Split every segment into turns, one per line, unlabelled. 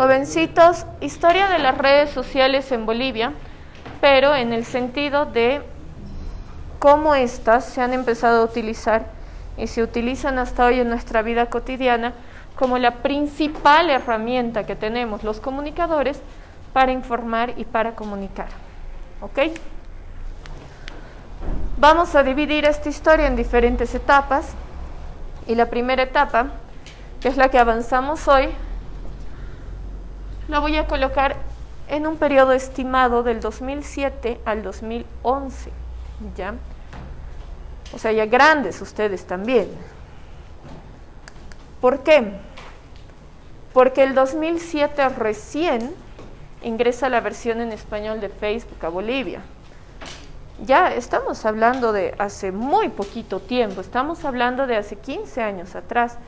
Jovencitos, historia de las redes sociales en Bolivia, pero en el sentido de cómo éstas se han empezado a utilizar y se utilizan hasta hoy en nuestra vida cotidiana como la principal herramienta que tenemos los comunicadores para informar y para comunicar. ¿Ok? Vamos a dividir esta historia en diferentes etapas y la primera etapa, que es la que avanzamos hoy, la voy a colocar en un periodo estimado del 2007 al 2011, ¿ya? O sea, ya grandes ustedes también. ¿Por qué? Porque el 2007 recién ingresa la versión en español de Facebook a Bolivia. Ya estamos hablando de hace muy poquito tiempo, estamos hablando de hace 15 años atrás.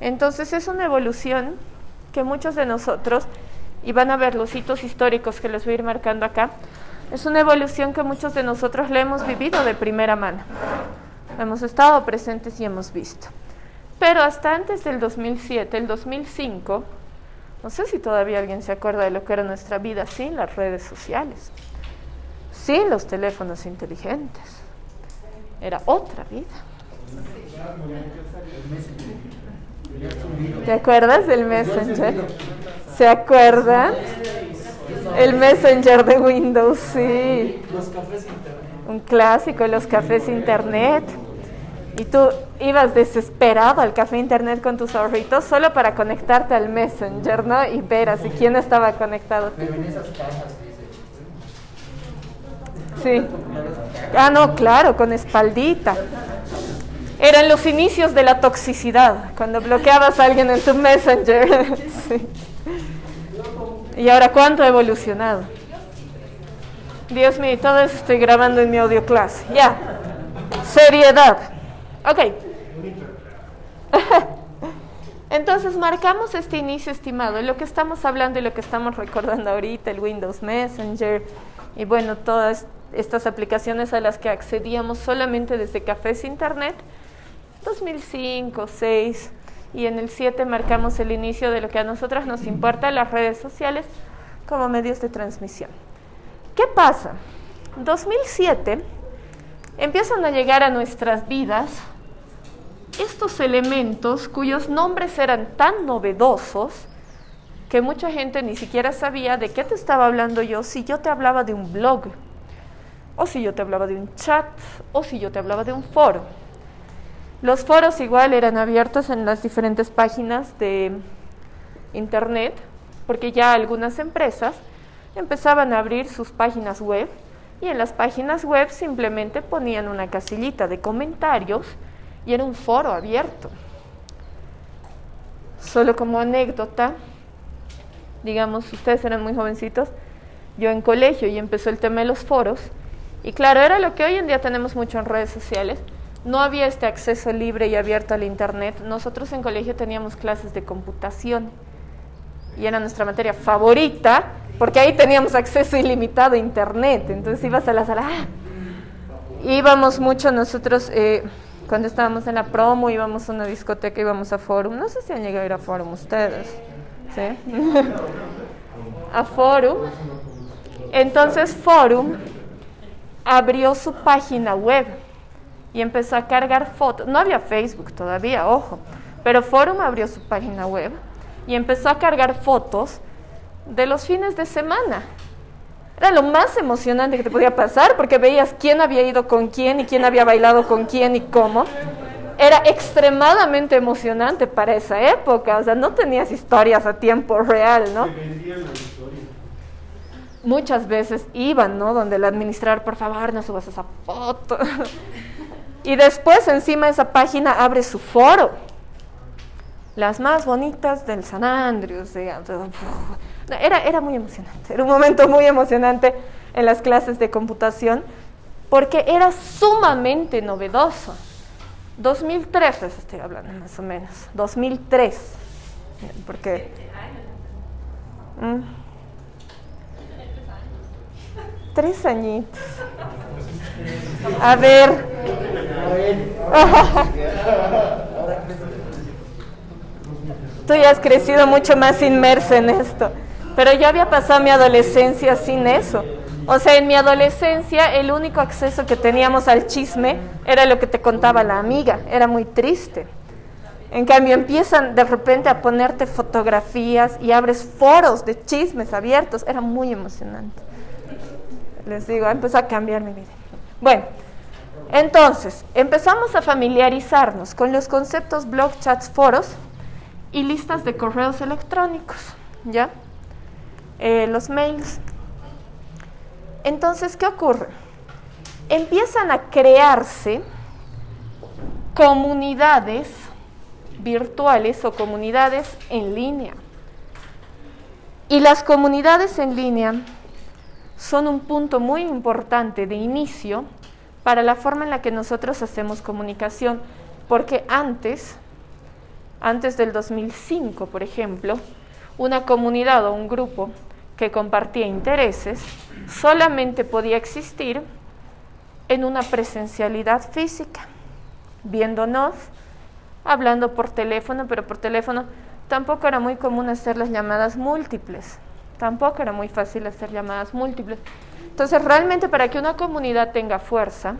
Entonces es una evolución que muchos de nosotros y van a ver los hitos históricos que les voy a ir marcando acá, es una evolución que muchos de nosotros le hemos vivido de primera mano. Hemos estado presentes y hemos visto. Pero hasta antes del 2007, el 2005, no sé si todavía alguien se acuerda de lo que era nuestra vida sin las redes sociales, sin los teléfonos inteligentes. Era otra vida. ¿Te acuerdas del Messenger? ¿Se acuerdan? El Messenger de Windows, sí. Los cafés internet. Un clásico, los cafés internet. Y tú ibas desesperado al café internet con tus ahorritos solo para conectarte al Messenger, ¿no? Y ver así quién estaba conectado. Sí. Ah, no, claro, con espaldita. Eran los inicios de la toxicidad, cuando bloqueabas a alguien en tu Messenger. sí. Y ahora, ¿cuánto ha evolucionado? Dios mío, todo eso estoy grabando en mi audio clase. Ya. Seriedad. Ok. Entonces marcamos este inicio estimado, lo que estamos hablando y lo que estamos recordando ahorita, el Windows Messenger y bueno, todas estas aplicaciones a las que accedíamos solamente desde cafés internet, 2005, 2006, y en el 7 marcamos el inicio de lo que a nosotras nos importa, las redes sociales como medios de transmisión. ¿Qué pasa? 2007 empiezan a llegar a nuestras vidas estos elementos cuyos nombres eran tan novedosos que mucha gente ni siquiera sabía de qué te estaba hablando yo si yo te hablaba de un blog, o si yo te hablaba de un chat, o si yo te hablaba de un foro. Los foros igual eran abiertos en las diferentes páginas de internet, porque ya algunas empresas empezaban a abrir sus páginas web y en las páginas web simplemente ponían una casillita de comentarios y era un foro abierto. Solo como anécdota, digamos, ustedes eran muy jovencitos, yo en colegio y empezó el tema de los foros, y claro, era lo que hoy en día tenemos mucho en redes sociales, no había este acceso libre y abierto al Internet. Nosotros en colegio teníamos clases de computación y era nuestra materia favorita porque ahí teníamos acceso ilimitado a Internet. Entonces ibas a la sala. ¡ah! Íbamos mucho nosotros, eh, cuando estábamos en la promo, íbamos a una discoteca, íbamos a Forum. No sé si han llegado a ir a Forum ustedes. ¿Sí? a Forum. Entonces Forum abrió su página web y empezó a cargar fotos. No había Facebook todavía, ojo, pero Forum abrió su página web y empezó a cargar fotos de los fines de semana. Era lo más emocionante que te podía pasar porque veías quién había ido con quién y quién había bailado con quién y cómo. Era extremadamente emocionante para esa época, o sea, no tenías historias a tiempo real, ¿no? Muchas veces iban, ¿no? Donde el administrador, por favor, no subas esa foto. Y después encima de esa página abre su foro. Las más bonitas del San Andrews. Era, era muy emocionante, era un momento muy emocionante en las clases de computación porque era sumamente novedoso. 2003 les estoy hablando más o menos, 2003, porque... ¿Mm? Tres añitos. A ver, tú ya has crecido mucho más inmersa en esto. Pero yo había pasado mi adolescencia sin eso. O sea, en mi adolescencia el único acceso que teníamos al chisme era lo que te contaba la amiga. Era muy triste. En cambio, empiezan de repente a ponerte fotografías y abres foros de chismes abiertos. Era muy emocionante. Les digo, empezó a cambiar mi vida. Bueno, entonces, empezamos a familiarizarnos con los conceptos blog, chats, foros y listas de correos electrónicos, ¿ya? Eh, los mails. Entonces, ¿qué ocurre? Empiezan a crearse comunidades virtuales o comunidades en línea. Y las comunidades en línea son un punto muy importante de inicio para la forma en la que nosotros hacemos comunicación, porque antes, antes del 2005, por ejemplo, una comunidad o un grupo que compartía intereses solamente podía existir en una presencialidad física, viéndonos, hablando por teléfono, pero por teléfono tampoco era muy común hacer las llamadas múltiples, tampoco era muy fácil hacer llamadas múltiples. Entonces, realmente para que una comunidad tenga fuerza,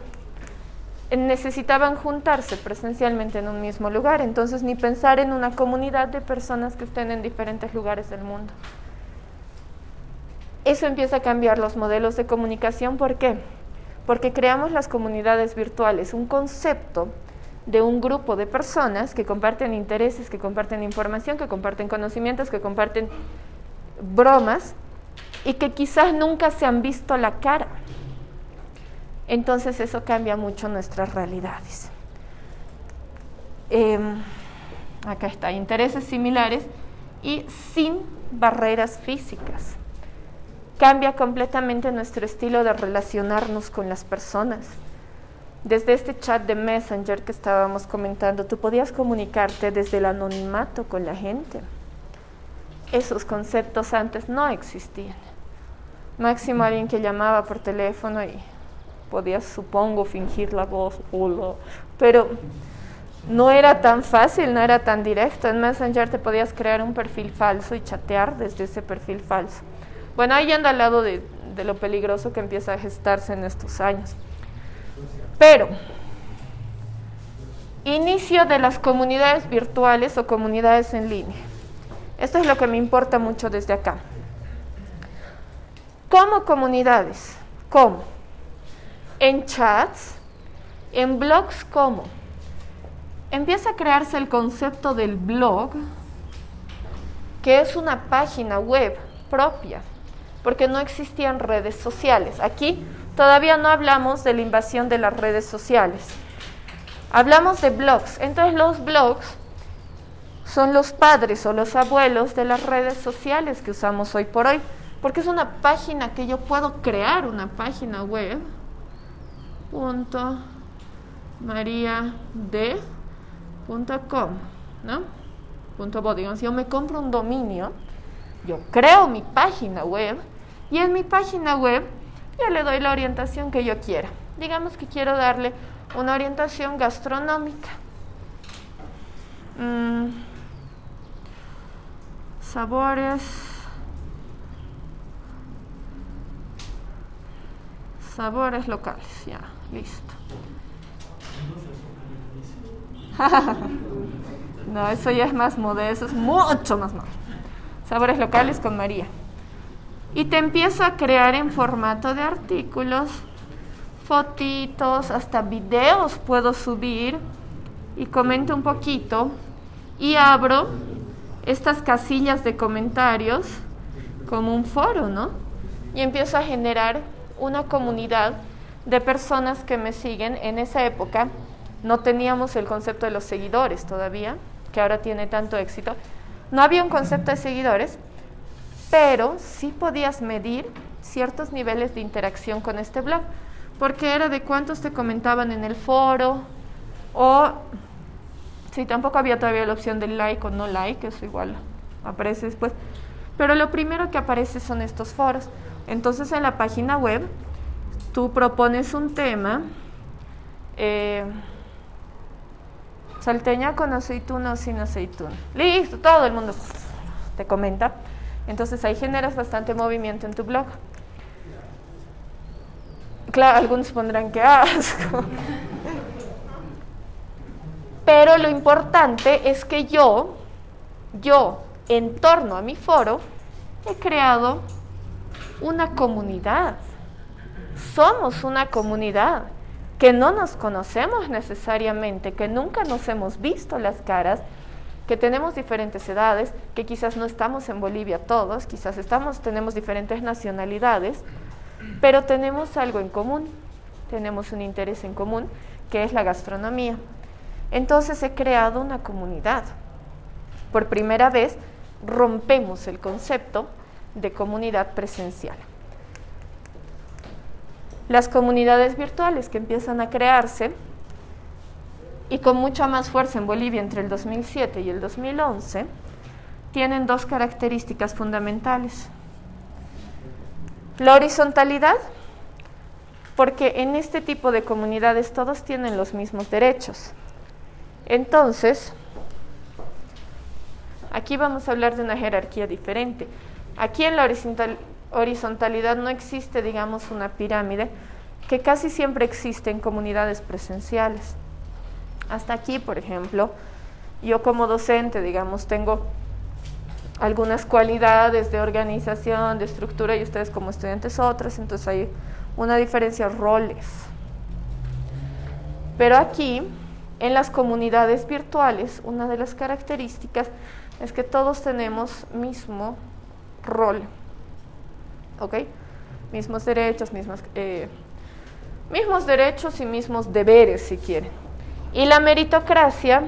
necesitaban juntarse presencialmente en un mismo lugar, entonces ni pensar en una comunidad de personas que estén en diferentes lugares del mundo. Eso empieza a cambiar los modelos de comunicación, ¿por qué? Porque creamos las comunidades virtuales, un concepto de un grupo de personas que comparten intereses, que comparten información, que comparten conocimientos, que comparten bromas y que quizás nunca se han visto la cara. Entonces eso cambia mucho nuestras realidades. Em, acá está, intereses similares y sin barreras físicas. Cambia completamente nuestro estilo de relacionarnos con las personas desde este chat de Messenger que estábamos comentando, tú podías comunicarte desde el anonimato con la gente. Esos conceptos antes no existían. Máximo alguien que llamaba por teléfono y podías, supongo, fingir la voz, pero no era tan fácil, no era tan directo. En Messenger te podías crear un perfil falso y chatear desde ese perfil falso. Bueno, ahí anda al lado de, de lo peligroso que empieza a gestarse en estos años. Pero, inicio de las comunidades virtuales o comunidades en línea. Esto es lo que me importa mucho desde acá. ¿Cómo comunidades? ¿Cómo? En chats, en blogs, ¿cómo? Empieza a crearse el concepto del blog, que es una página web propia, porque no existían redes sociales. Aquí Todavía no hablamos de la invasión de las redes sociales. Hablamos de blogs. Entonces los blogs son los padres o los abuelos de las redes sociales que usamos hoy por hoy. Porque es una página que yo puedo crear, una página web. Punto ¿no? Punto si yo me compro un dominio, yo creo mi página web y en mi página web yo le doy la orientación que yo quiera. Digamos que quiero darle una orientación gastronómica. Mm, sabores. Sabores locales, ya, listo. no, eso ya es más modesto, es mucho más modesto. Sabores locales con María y te empiezo a crear en formato de artículos, fotitos, hasta videos puedo subir y comento un poquito y abro estas casillas de comentarios como un foro, ¿no? Y empiezo a generar una comunidad de personas que me siguen. En esa época no teníamos el concepto de los seguidores todavía, que ahora tiene tanto éxito. No había un concepto de seguidores, pero sí podías medir ciertos niveles de interacción con este blog, porque era de cuántos te comentaban en el foro, o si tampoco había todavía la opción del like o no like, eso igual aparece después. Pero lo primero que aparece son estos foros. Entonces en la página web tú propones un tema, eh, Salteña con aceituna o sin aceituna. Listo, todo el mundo te comenta. Entonces ahí generas bastante movimiento en tu blog. Claro, algunos pondrán que asco. Pero lo importante es que yo, yo, en torno a mi foro, he creado una comunidad. Somos una comunidad que no nos conocemos necesariamente, que nunca nos hemos visto las caras, que tenemos diferentes edades, que quizás no estamos en Bolivia todos, quizás estamos, tenemos diferentes nacionalidades, pero tenemos algo en común, tenemos un interés en común, que es la gastronomía. Entonces he creado una comunidad. Por primera vez rompemos el concepto de comunidad presencial. Las comunidades virtuales que empiezan a crearse y con mucha más fuerza en Bolivia entre el 2007 y el 2011 tienen dos características fundamentales. La horizontalidad, porque en este tipo de comunidades todos tienen los mismos derechos. Entonces, aquí vamos a hablar de una jerarquía diferente. Aquí en la horizontalidad no existe, digamos, una pirámide que casi siempre existe en comunidades presenciales. Hasta aquí, por ejemplo, yo como docente, digamos, tengo algunas cualidades de organización, de estructura y ustedes como estudiantes otras, entonces hay una diferencia roles. Pero aquí, en las comunidades virtuales, una de las características es que todos tenemos mismo rol, ¿ok? Mismos derechos, mismos, eh, mismos derechos y mismos deberes, si quieren. Y la meritocracia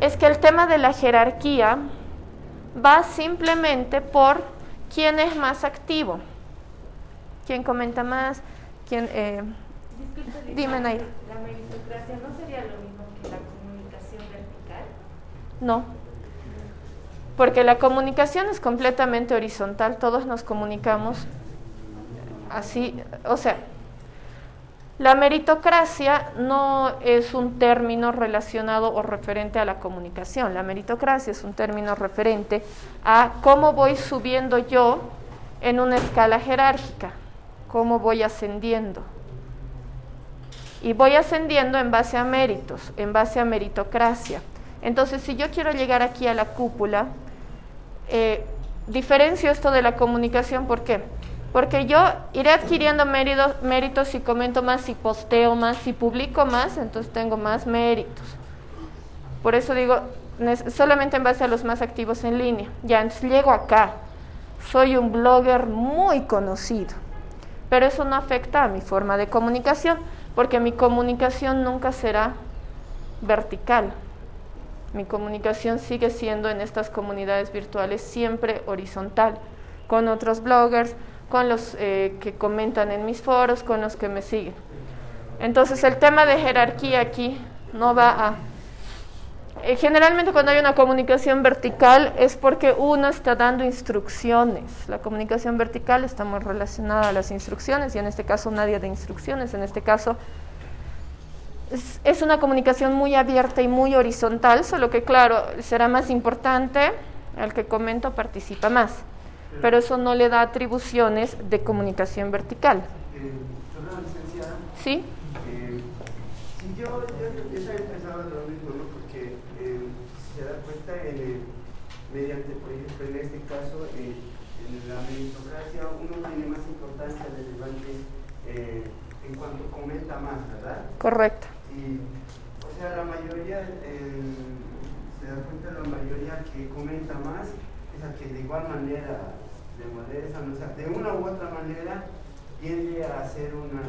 es que el tema de la jerarquía va simplemente por quién es más activo, quién comenta más, quién... Eh, dime, Naira.
¿La meritocracia no sería lo mismo que la comunicación vertical?
No, porque la comunicación es completamente horizontal, todos nos comunicamos así, o sea, la meritocracia no es un término relacionado o referente a la comunicación. La meritocracia es un término referente a cómo voy subiendo yo en una escala jerárquica, cómo voy ascendiendo. Y voy ascendiendo en base a méritos, en base a meritocracia. Entonces, si yo quiero llegar aquí a la cúpula, eh, diferencio esto de la comunicación, ¿por qué? Porque yo iré adquiriendo méritos, si comento más, si posteo más, si publico más, entonces tengo más méritos. Por eso digo, solamente en base a los más activos en línea. Ya, entonces llego acá. Soy un blogger muy conocido. Pero eso no afecta a mi forma de comunicación, porque mi comunicación nunca será vertical. Mi comunicación sigue siendo en estas comunidades virtuales siempre horizontal, con otros bloggers, con los eh, que comentan en mis foros, con los que me siguen. Entonces el tema de jerarquía aquí no va a... Eh, generalmente cuando hay una comunicación vertical es porque uno está dando instrucciones. La comunicación vertical está muy relacionada a las instrucciones y en este caso nadie de instrucciones, en este caso es, una comunicación muy abierta y muy horizontal, solo que claro, será más importante, el que comento participa más pero eso no le da atribuciones de comunicación vertical.
Eh.
Sí.
Eh, si yo, yo, yo pensaba lo mismo, ¿no? Porque eh, si se da cuenta, mediante, por ejemplo, en este caso, en la meritocracia, uno tiene más importancia relevante en cuanto comenta más, ¿verdad?
Correcto.
Y, o sea, la mayoría, se da cuenta, la mayoría que comenta más es a que de igual manera de de una u otra manera tiende a ser una,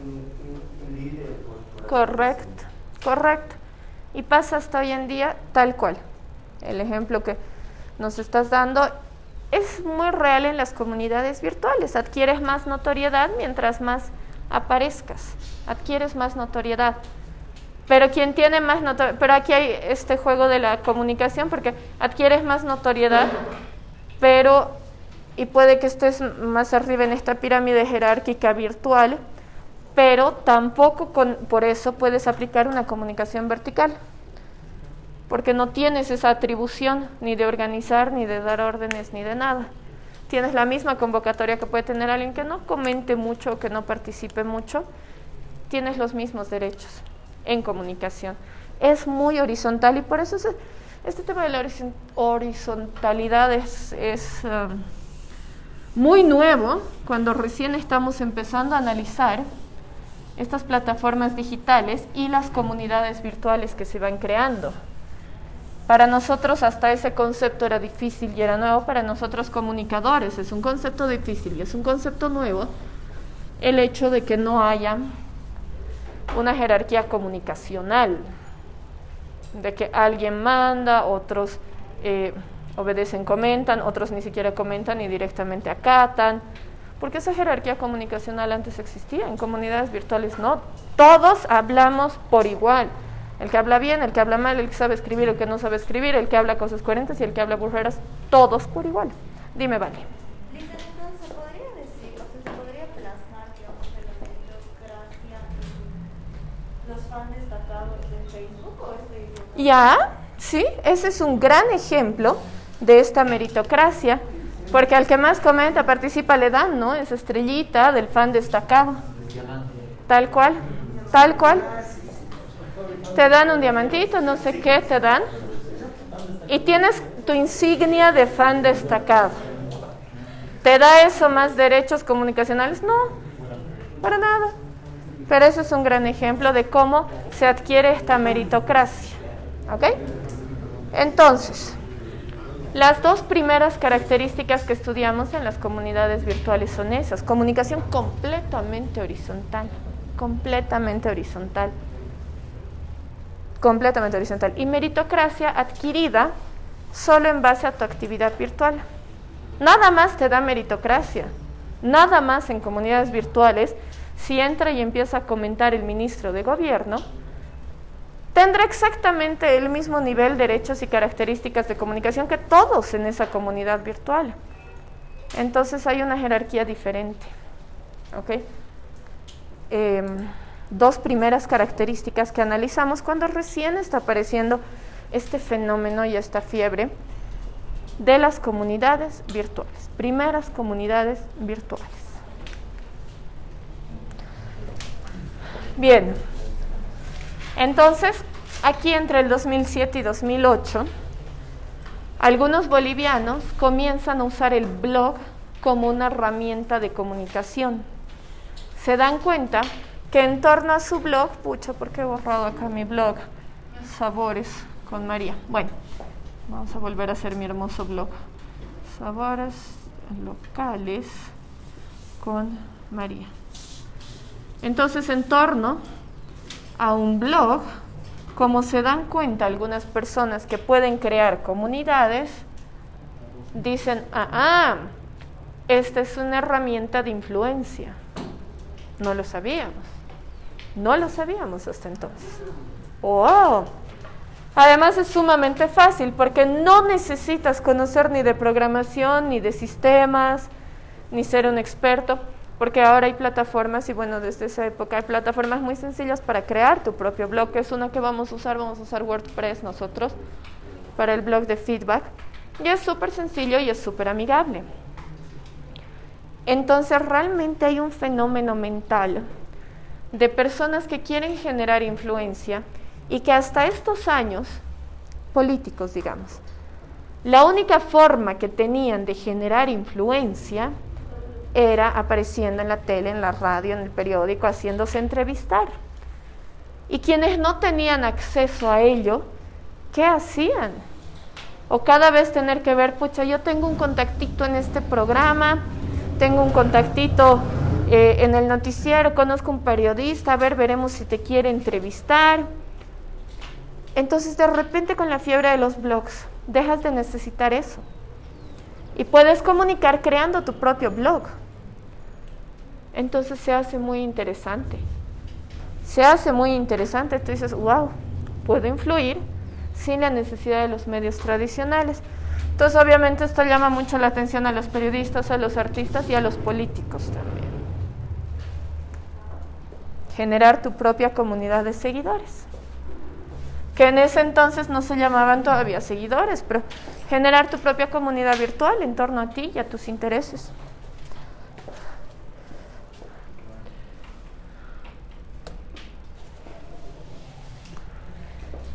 un, líder.
correcto, correcto. Y pasa hasta hoy en día tal cual. El ejemplo que nos estás dando es muy real en las comunidades virtuales. Adquieres más notoriedad mientras más aparezcas. Adquieres más notoriedad. Pero quien tiene más notoriedad, pero aquí hay este juego de la comunicación porque adquieres más notoriedad, pero y puede que estés más arriba en esta pirámide jerárquica virtual, pero tampoco con, por eso puedes aplicar una comunicación vertical. porque no tienes esa atribución ni de organizar, ni de dar órdenes, ni de nada. Tienes la misma convocatoria que puede tener alguien que no comente mucho o que no participe mucho. Tienes los mismos derechos en comunicación. Es muy horizontal y por eso este tema de la horizontalidad es, um, muy nuevo cuando recién estamos empezando a analizar estas plataformas digitales y las comunidades virtuales que se van creando. Para nosotros hasta ese concepto era difícil y era nuevo, para nosotros comunicadores es un concepto difícil y es un concepto nuevo el hecho de que no haya una jerarquía comunicacional, de que alguien manda, otros eh, obedecen, comentan, otros ni siquiera comentan y directamente acatan, porque esa jerarquía comunicacional antes existía, en comunidades virtuales no, todos hablamos por igual, el que habla bien, el que habla mal, el que sabe escribir, el que no sabe escribir, el que habla cosas coherentes y el que habla burreras, todos por igual. Dime, vale.
entonces, ¿podría decir, o sea, ¿se podría plasmar, digamos, la meritocracia en los fans destacados de Facebook o este
Ya, sí, ese es un gran ejemplo de esta meritocracia. Porque al que más comenta, participa, le dan, ¿no? Esa estrellita del fan destacado. Tal cual, tal cual. Te dan un diamantito, no sé qué te dan. Y tienes tu insignia de fan destacado. ¿Te da eso más derechos comunicacionales? No, para nada. Pero eso es un gran ejemplo de cómo se adquiere esta meritocracia. ¿Ok? Entonces, las dos primeras características que estudiamos en las comunidades virtuales son esas. Comunicación completamente horizontal, completamente horizontal, completamente horizontal. Y meritocracia adquirida solo en base a tu actividad virtual. Nada más te da meritocracia, nada más en comunidades virtuales. Si entra y empieza a comentar el ministro de gobierno, tendrá exactamente el mismo nivel de derechos y características de comunicación que todos en esa comunidad virtual. Entonces hay una jerarquía diferente. Em, dos primeras características que analizamos cuando recién está apareciendo este fenómeno y esta fiebre de las comunidades virtuales. Primeras comunidades virtuales. Bien, entonces, aquí entre el 2007 y 2008, algunos bolivianos comienzan a usar el blog como una herramienta de comunicación. Se dan cuenta que en torno a su blog, pucha, ¿por qué he borrado acá mi blog? Sabores con María. Bueno, vamos a volver a hacer mi hermoso blog. Sabores locales con María. Entonces, en torno a un blog, como se dan cuenta algunas personas que pueden crear comunidades, dicen, ah, ah, esta es una herramienta de influencia. No lo sabíamos. No lo sabíamos hasta entonces. ¡Oh! Además es sumamente fácil porque no necesitas conocer ni de programación, ni de sistemas, ni ser un experto porque ahora hay plataformas y bueno, desde esa época hay plataformas muy sencillas para crear tu propio blog, es una que vamos a usar, vamos a usar WordPress nosotros para el blog de feedback. Y es súper sencillo y es súper amigable. Entonces realmente hay un fenómeno mental de personas que quieren generar influencia y que hasta estos años, políticos digamos, la única forma que tenían de generar influencia era apareciendo en la tele, en la radio, en el periódico, haciéndose entrevistar. Y quienes no tenían acceso a ello, ¿qué hacían? O cada vez tener que ver, pucha, yo tengo un contactito en este programa, tengo un contactito eh, en el noticiero, conozco un periodista, a ver, veremos si te quiere entrevistar. Entonces de repente con la fiebre de los blogs, dejas de necesitar eso. Y puedes comunicar creando tu propio blog. Entonces se hace muy interesante. Se hace muy interesante. Tú dices, wow, puedo influir sin la necesidad de los medios tradicionales. Entonces obviamente esto llama mucho la atención a los periodistas, a los artistas y a los políticos también. Generar tu propia comunidad de seguidores. que en ese entonces no se llamaban todavía seguidores, pero generar tu propia comunidad virtual en torno a ti y a tus intereses.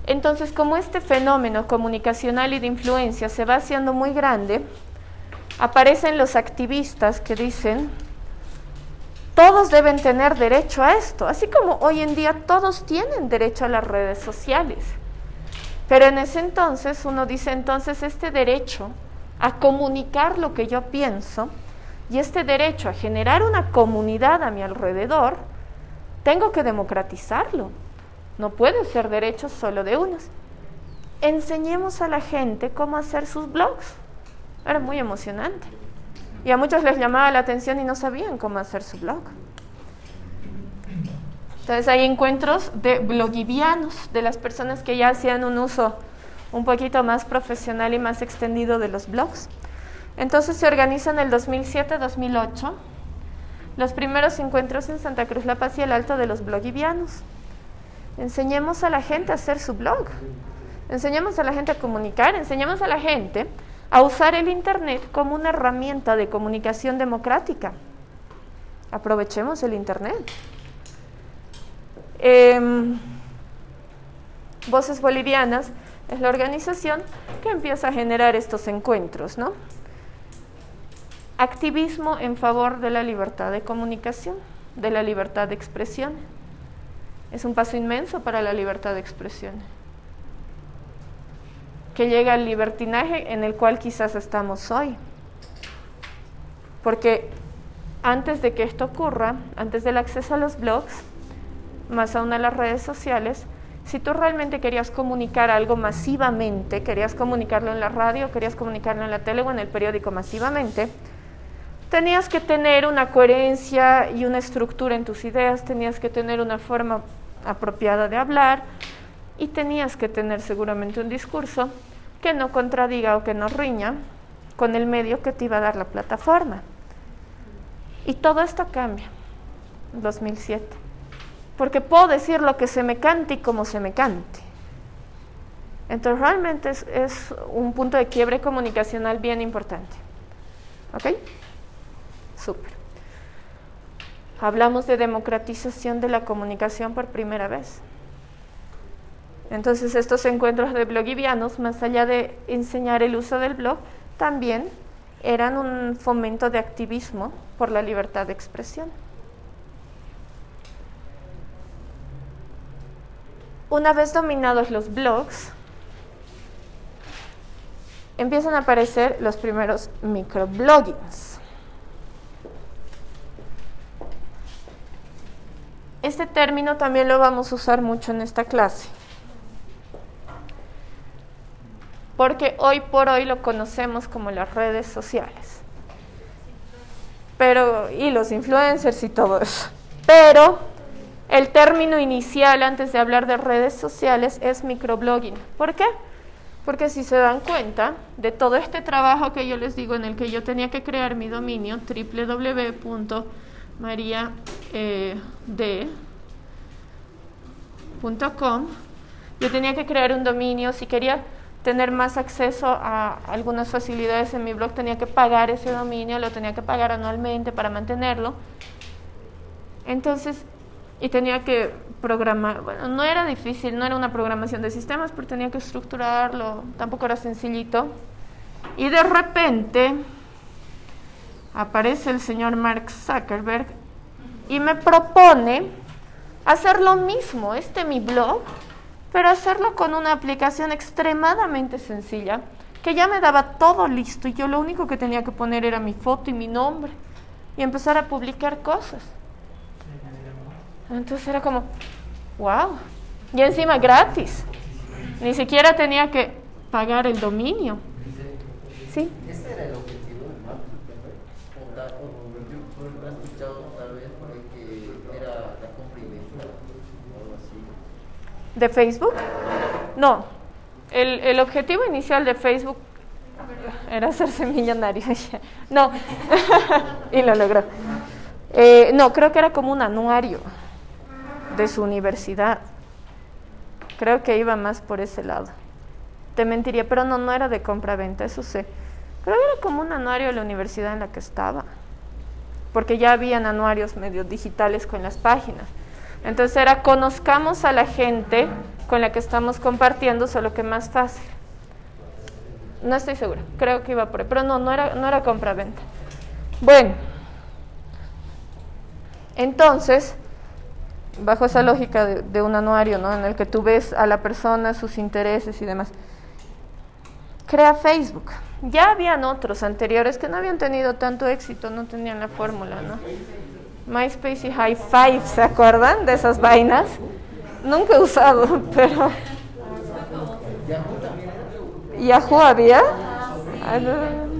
Entonces, como este fenómeno comunicacional y de influencia se va haciendo muy grande, aparecen los activistas que dicen, todos deben tener derecho a esto, así como hoy en día todos tienen derecho a las redes sociales. Pero en ese entonces uno dice, entonces este derecho a comunicar lo que yo pienso y este derecho a generar una comunidad a mi alrededor, tengo que democratizarlo. No puede ser derecho solo de unos. Enseñemos a la gente cómo hacer sus blogs. Era muy emocionante. Y a muchos les llamaba la atención y no sabían cómo hacer su blog. Entonces hay encuentros de blogivianos, de las personas que ya hacían un uso un poquito más profesional y más extendido de los blogs. Entonces se organizan el 2007-2008 los primeros encuentros en Santa Cruz La Paz y el Alto de los blogivianos. Enseñemos a la gente a hacer su blog. Enseñemos a la gente a comunicar, enseñemos a la gente a usar el Internet como una herramienta de comunicación democrática. Aprovechemos el Internet. Em, Voces Bolivianas es la organización que empieza a generar estos encuentros, ¿no? Activismo en favor de la libertad de comunicación, de la libertad de expresión es un paso inmenso para la libertad de expresión, que llega al libertinaje en el cual quizás estamos hoy. Porque antes de que esto ocurra, antes del acceso a los blogs, más aún a las redes sociales, si tú realmente querías comunicar algo masivamente, querías comunicarlo en la radio, querías comunicarlo en la tele o en el periódico masivamente, tenías que tener una coherencia y una estructura en tus ideas, tenías que tener una forma apropiada de hablar y tenías que tener seguramente un discurso que no contradiga o que no riña con el medio que te iba a dar la plataforma. Y todo esto cambia. En 2007, porque puedo decir lo que se me cante y como se me cante. Entonces realmente es, un punto de quiebre comunicacional bien importante. ¿Ok? Súper hablamos de democratización de la comunicación por primera vez. Entonces estos encuentros de blogivianos, más allá de enseñar el uso del blog, también eran un fomento de activismo por la libertad de expresión. Una vez dominados los blogs, empiezan a aparecer los primeros microbloggings. Este término también lo vamos a usar mucho en esta clase. Porque hoy por hoy lo conocemos como las redes sociales. Pero, y los influencers y todo eso. Pero el término inicial antes de hablar de redes sociales es microblogging. ¿Por qué? Porque si se dan cuenta de todo este trabajo que yo les digo en el que yo tenía que crear mi dominio www mariad.com, yo tenía que crear un dominio, si quería tener más acceso a algunas facilidades en mi blog, tenía que pagar ese dominio, lo tenía que pagar anualmente para mantenerlo. Entonces, y tenía que programar, bueno, no era difícil, no era una programación de sistemas, pero tenía que estructurarlo, tampoco era sencillito. Y de repente aparece el señor Mark Zuckerberg y me propone hacer lo mismo, este mi blog, pero hacerlo con una aplicación extremadamente sencilla, que ya me daba todo listo y yo lo único que tenía que poner era mi foto y mi nombre y empezar a publicar cosas. Entonces era como, wow, y encima gratis, ni siquiera tenía que pagar el dominio. ¿Sí? era el ¿De Facebook? No. El, el objetivo inicial de Facebook era hacerse millonario. no. y lo logró. Eh, no, creo que era como un anuario de su universidad. Creo que iba más por ese lado. Te mentiría, pero no, no era de compra-venta, eso sé. Que era como un anuario de la universidad en la que estaba. Porque ya habían anuarios medio digitales con las páginas. Entonces era conozcamos a la gente con la que estamos compartiendo, solo que más fácil. No estoy segura, creo que iba por ahí, pero no, no era, no era compra-venta. Bueno, entonces, bajo esa lógica de, de, un anuario, ¿no? En el que tú ves a la persona, sus intereses y demás, crea Facebook. Ya habían otros anteriores que no habían tenido tanto éxito, no tenían la fórmula, ¿no? MySpace y High Five, ¿se acuerdan de esas vainas? Nunca he usado, pero... ¿Yahoo había? Ah, no.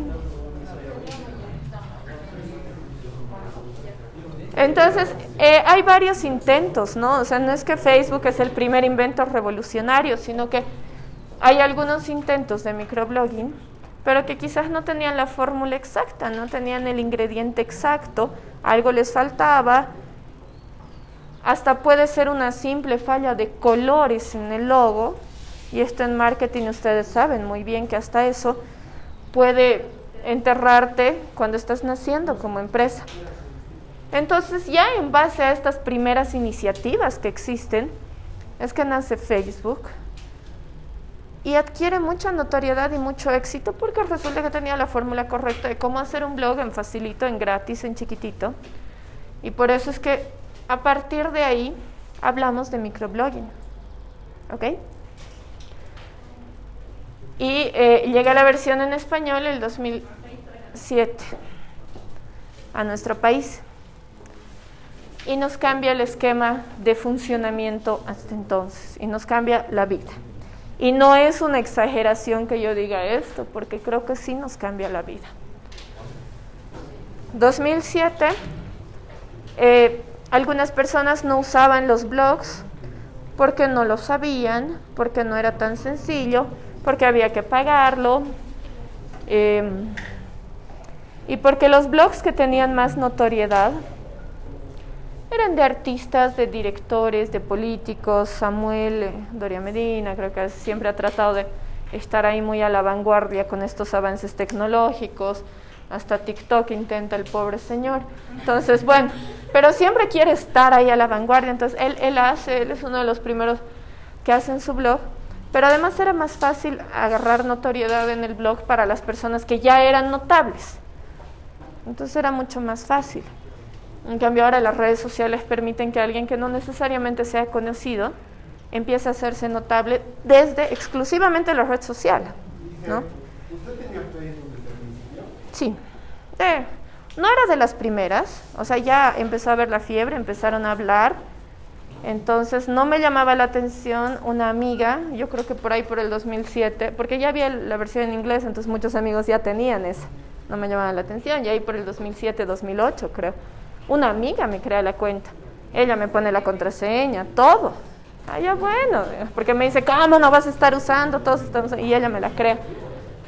Entonces, eh, hay varios intentos, ¿no? O sea, no es que Facebook es el primer invento revolucionario, sino que hay algunos intentos de microblogging, pero que quizás no tenían la fórmula exacta, no tenían el ingrediente exacto, algo les faltaba, hasta puede ser una simple falla de colores en el logo, y esto en marketing ustedes saben muy bien que hasta eso puede enterrarte cuando estás naciendo como empresa. Entonces ya en base a estas primeras iniciativas que existen, es que nace Facebook y adquiere mucha notoriedad y mucho éxito porque resulta que tenía la fórmula correcta de cómo hacer un blog en facilito, en gratis, en chiquitito. Y por eso es que a partir de ahí hablamos de microblogging. ¿Ok? Y eh, llega la versión en español el 2007 a nuestro país y nos cambia el esquema de funcionamiento hasta entonces y nos cambia la vida. Y no es una exageración que yo diga esto, porque creo que sí nos cambia la vida. 2007, eh, algunas personas no usaban los blogs porque no lo sabían, porque no era tan sencillo, porque había que pagarlo. Eh, y porque los blogs que tenían más notoriedad eran de artistas, de directores, de políticos. Samuel eh, Doria Medina creo que siempre ha tratado de estar ahí muy a la vanguardia con estos avances tecnológicos. Hasta TikTok intenta el pobre señor. Entonces, bueno, pero siempre quiere estar ahí a la vanguardia. Entonces, él, él hace, él es uno de los primeros que hacen su blog. Pero además era más fácil agarrar notoriedad en el blog para las personas que ya eran notables. Entonces era mucho más fácil. En cambio ahora las redes sociales permiten que alguien que no necesariamente sea conocido empiece a hacerse notable desde exclusivamente la red social. ¿no?
¿Usted tenía Facebook desde el principio?
Sí. Eh, no era de las primeras, o sea, ya empezó a ver la fiebre, empezaron a hablar, entonces no me llamaba la atención una amiga, yo creo que por ahí por el 2007, porque ya había la versión en inglés, entonces muchos amigos ya tenían esa, no me llamaba la atención, y ahí por el 2007, 2008 creo. Una amiga me crea la cuenta. Ella me pone la contraseña, todo. Ah, ya bueno, porque me dice, ¿cómo no vas a estar usando? Todos estamos... Y ella me la crea.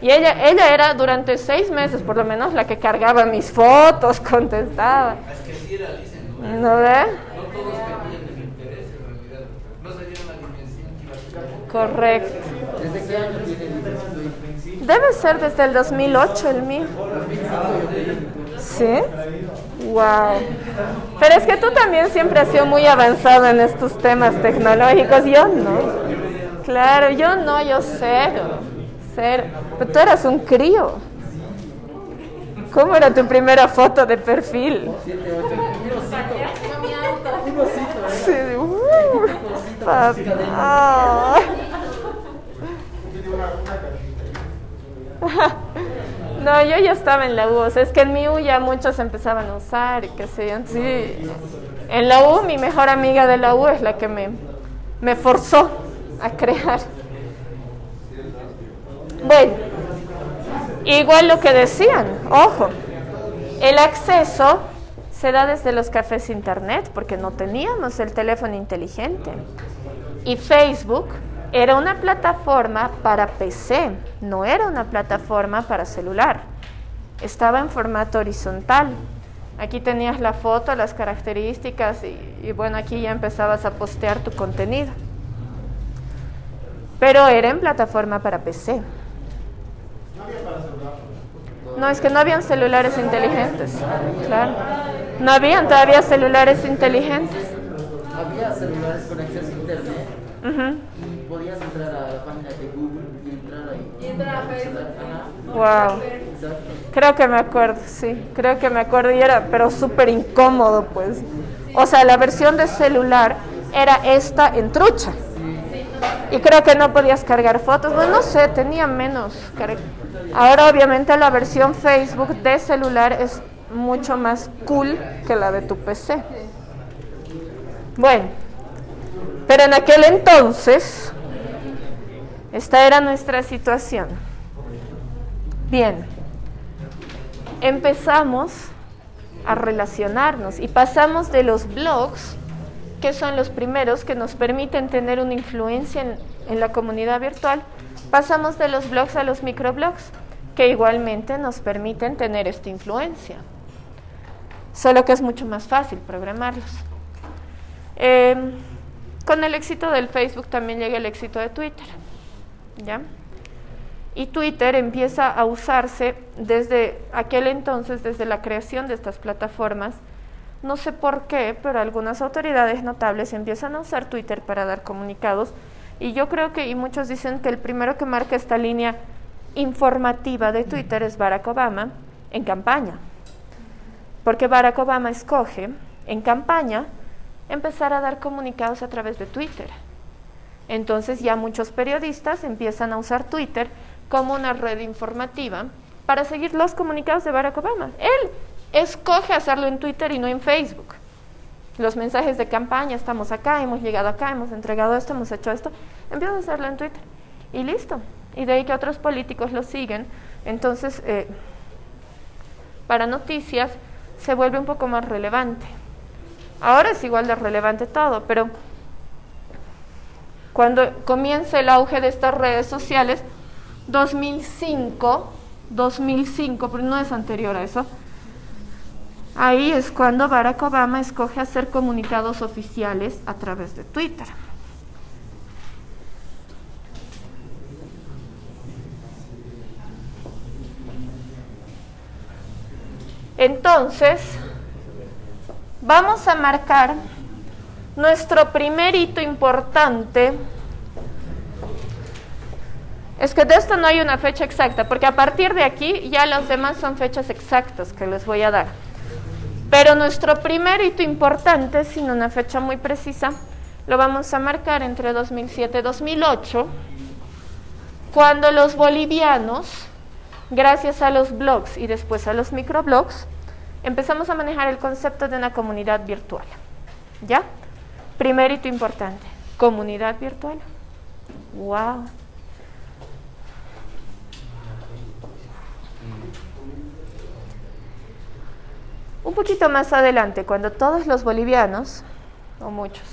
Y ella, ella era durante seis meses, por lo menos, la que cargaba mis fotos, contestaba.
Es que sí era, dicen, ¿no?
¿No ve?
No todos tenían el interés en realidad. No se dieron la dimensión que iba a ser.
Correcto.
¿Desde qué año tiene el
Debe ser desde el 2008 el mío. ¿Sí? Wow. Pero es que tú también siempre has sido muy avanzado en estos temas tecnológicos. Yo no. Claro, yo no, yo cero. Cero. Pero tú eras un crío. ¿Cómo era tu primera foto de perfil? Sí, uh, papá. No, yo ya estaba en la U, o sea, es que en mi U ya muchos empezaban a usar y qué sé yo. Sí. En la U, mi mejor amiga de la U es la que me, me forzó a crear. Bueno, igual lo que decían, ojo, el acceso se da desde los cafés internet porque no teníamos el teléfono inteligente. Y Facebook era una plataforma para PC, no era una plataforma para celular. Estaba en formato horizontal. Aquí tenías la foto, las características y, y, bueno, aquí ya empezabas a postear tu contenido. pero era en plataforma para PC. No, es que no habían celulares inteligentes, claro. No habían todavía celulares inteligentes.
Había celulares con acceso a internet podías entrar a la página de Google y entrar ahí.
Y entrar a Facebook.
Ajá,
Wow.
exacto.
Creo que me acuerdo, sí, creo que me acuerdo y era, pero súper incómodo, pues. O sea, la versión de celular era esta en trucha. Y creo que no podías cargar fotos, bueno, no sé, tenía menos. Ahora obviamente la versión Facebook de celular es mucho más cool que la de tu PC. Bueno, pero en aquel entonces, esta era nuestra situación. Bien, empezamos a relacionarnos y pasamos de los blogs, que son los primeros que nos permiten tener una influencia en, en la comunidad virtual, pasamos de los blogs a los microblogs, que igualmente nos permiten tener esta influencia. Solo que es mucho más fácil programarlos. Eh, con el éxito del Facebook también llega el éxito de Twitter. ¿Ya? Y Twitter empieza a usarse desde aquel entonces, desde la creación de estas plataformas. No sé por qué, pero algunas autoridades notables empiezan a usar Twitter para dar comunicados. Y yo creo que, y muchos dicen que el primero que marca esta línea informativa de Twitter es Barack Obama en campaña. Porque Barack Obama escoge en campaña empezar a dar comunicados a través de Twitter. Entonces ya muchos periodistas empiezan a usar Twitter como una red informativa para seguir los comunicados de Barack Obama. Él escoge hacerlo en Twitter y no en Facebook. Los mensajes de campaña, estamos acá, hemos llegado acá, hemos entregado esto, hemos hecho esto, empiezan a hacerlo en Twitter. Y listo. Y de ahí que otros políticos lo siguen. Entonces, eh, para noticias se vuelve un poco más relevante. Ahora es igual de relevante todo, pero cuando comienza el auge de estas redes sociales, 2005, 2005, pero no es anterior a eso, ahí es cuando Barack Obama escoge hacer comunicados oficiales a través de Twitter. Entonces, vamos a marcar nuestro primer hito importante. Es que de esto no hay una fecha exacta, porque a partir de aquí ya los demás son fechas exactas que les voy a dar. Pero nuestro primer hito importante, sin una fecha muy precisa, lo vamos a marcar entre 2007 y 2008, cuando los bolivianos, gracias a los blogs y después a los microblogs, empezamos a manejar el concepto de una comunidad virtual. ¿Ya? Primer hito importante, comunidad virtual. Wow. Un poquito más adelante, cuando todos los bolivianos, o muchos,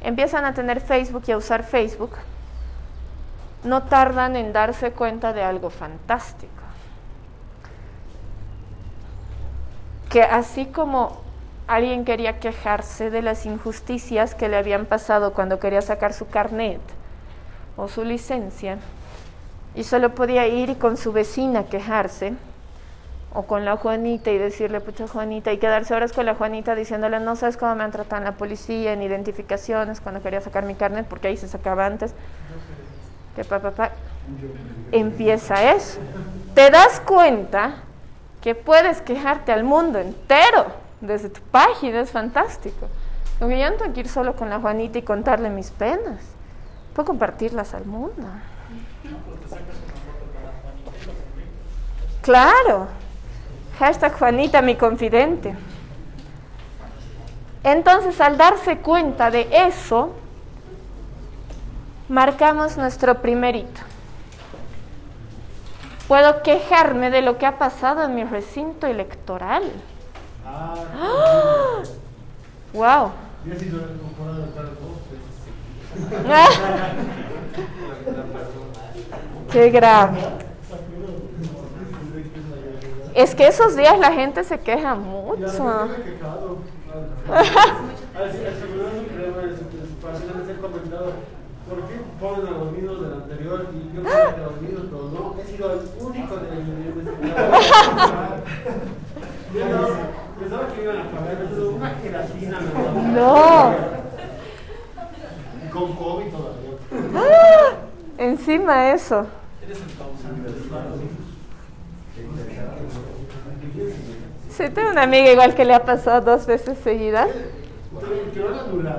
empiezan a tener Facebook y a usar Facebook, no tardan en darse cuenta de algo fantástico. Que así como alguien quería quejarse de las injusticias que le habían pasado cuando quería sacar su carnet o su licencia, y solo podía ir y con su vecina quejarse, o con la Juanita y decirle, pucha Juanita, y quedarse horas con la Juanita diciéndole, no sabes cómo me han tratado en la policía, en identificaciones, cuando quería sacar mi carnet, porque ahí se sacaba antes. Que pa, pa, pa. Empieza eso. Te das cuenta que puedes quejarte al mundo entero desde tu página, es fantástico. Porque yo no tengo que ir solo con la Juanita y contarle mis penas. Puedo compartirlas al mundo. Claro. Hashtag Juanita, mi confidente. Entonces, al darse cuenta de eso, marcamos nuestro primer hito. Puedo quejarme de lo que ha pasado en mi recinto electoral. ¡Ah! ¡Wow! ¡Qué grave! Es que esos días la gente se queja mucho.
¿Por qué ponen a los mismos del anterior y yo creo que a los mismos, pero no? He sido el único de Yo no, pensaba que iban a pagar eso, una gelatina, me
No.
Y con COVID todavía.
¡Ah! Encima eso.
Eres el causante del paro.
Sí, tengo una amiga igual que le ha pasado dos veces seguidas.
Que.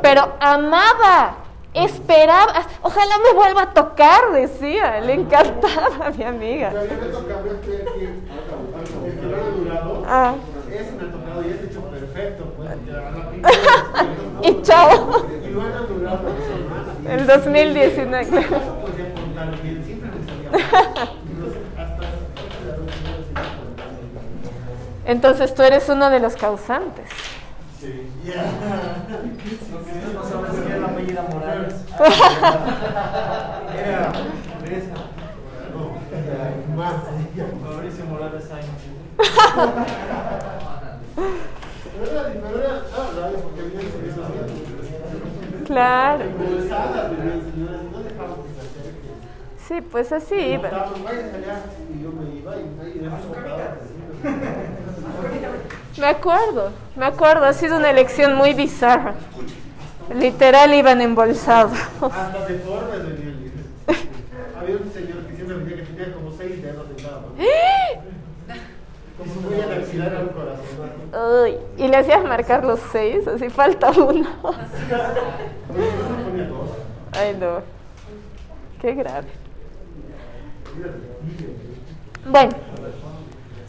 Pero amaba, esperaba, ojalá me vuelva a tocar, decía, le encantaba a mi amiga.
A mí me toca ver que, el anulado.
Ah.
Ese me ha tocado y es hecho perfecto, pues. ya,
Y chao.
Y lo han dos semanas.
El 2019, claro.
Eso podría contar bien, siempre me salía me.
Entonces tú eres uno de los causantes.
Sí. Ya. Lo que ustedes no saben es que es la apellida Morales. Mauricio Morales. Pero pero
Claro. Sí, pues así iba.
Me
acuerdo, me acuerdo, ha sido una elección muy bizarra. Literal iban embolsados.
Hasta deformes venían. Había un señor que siempre venía que tenía como seis dedos en cada. Como si fuera a accidar a un corazón.
Uy, y le hacías marcar los seis, así falta uno. Ay, no. Qué grave. Bueno,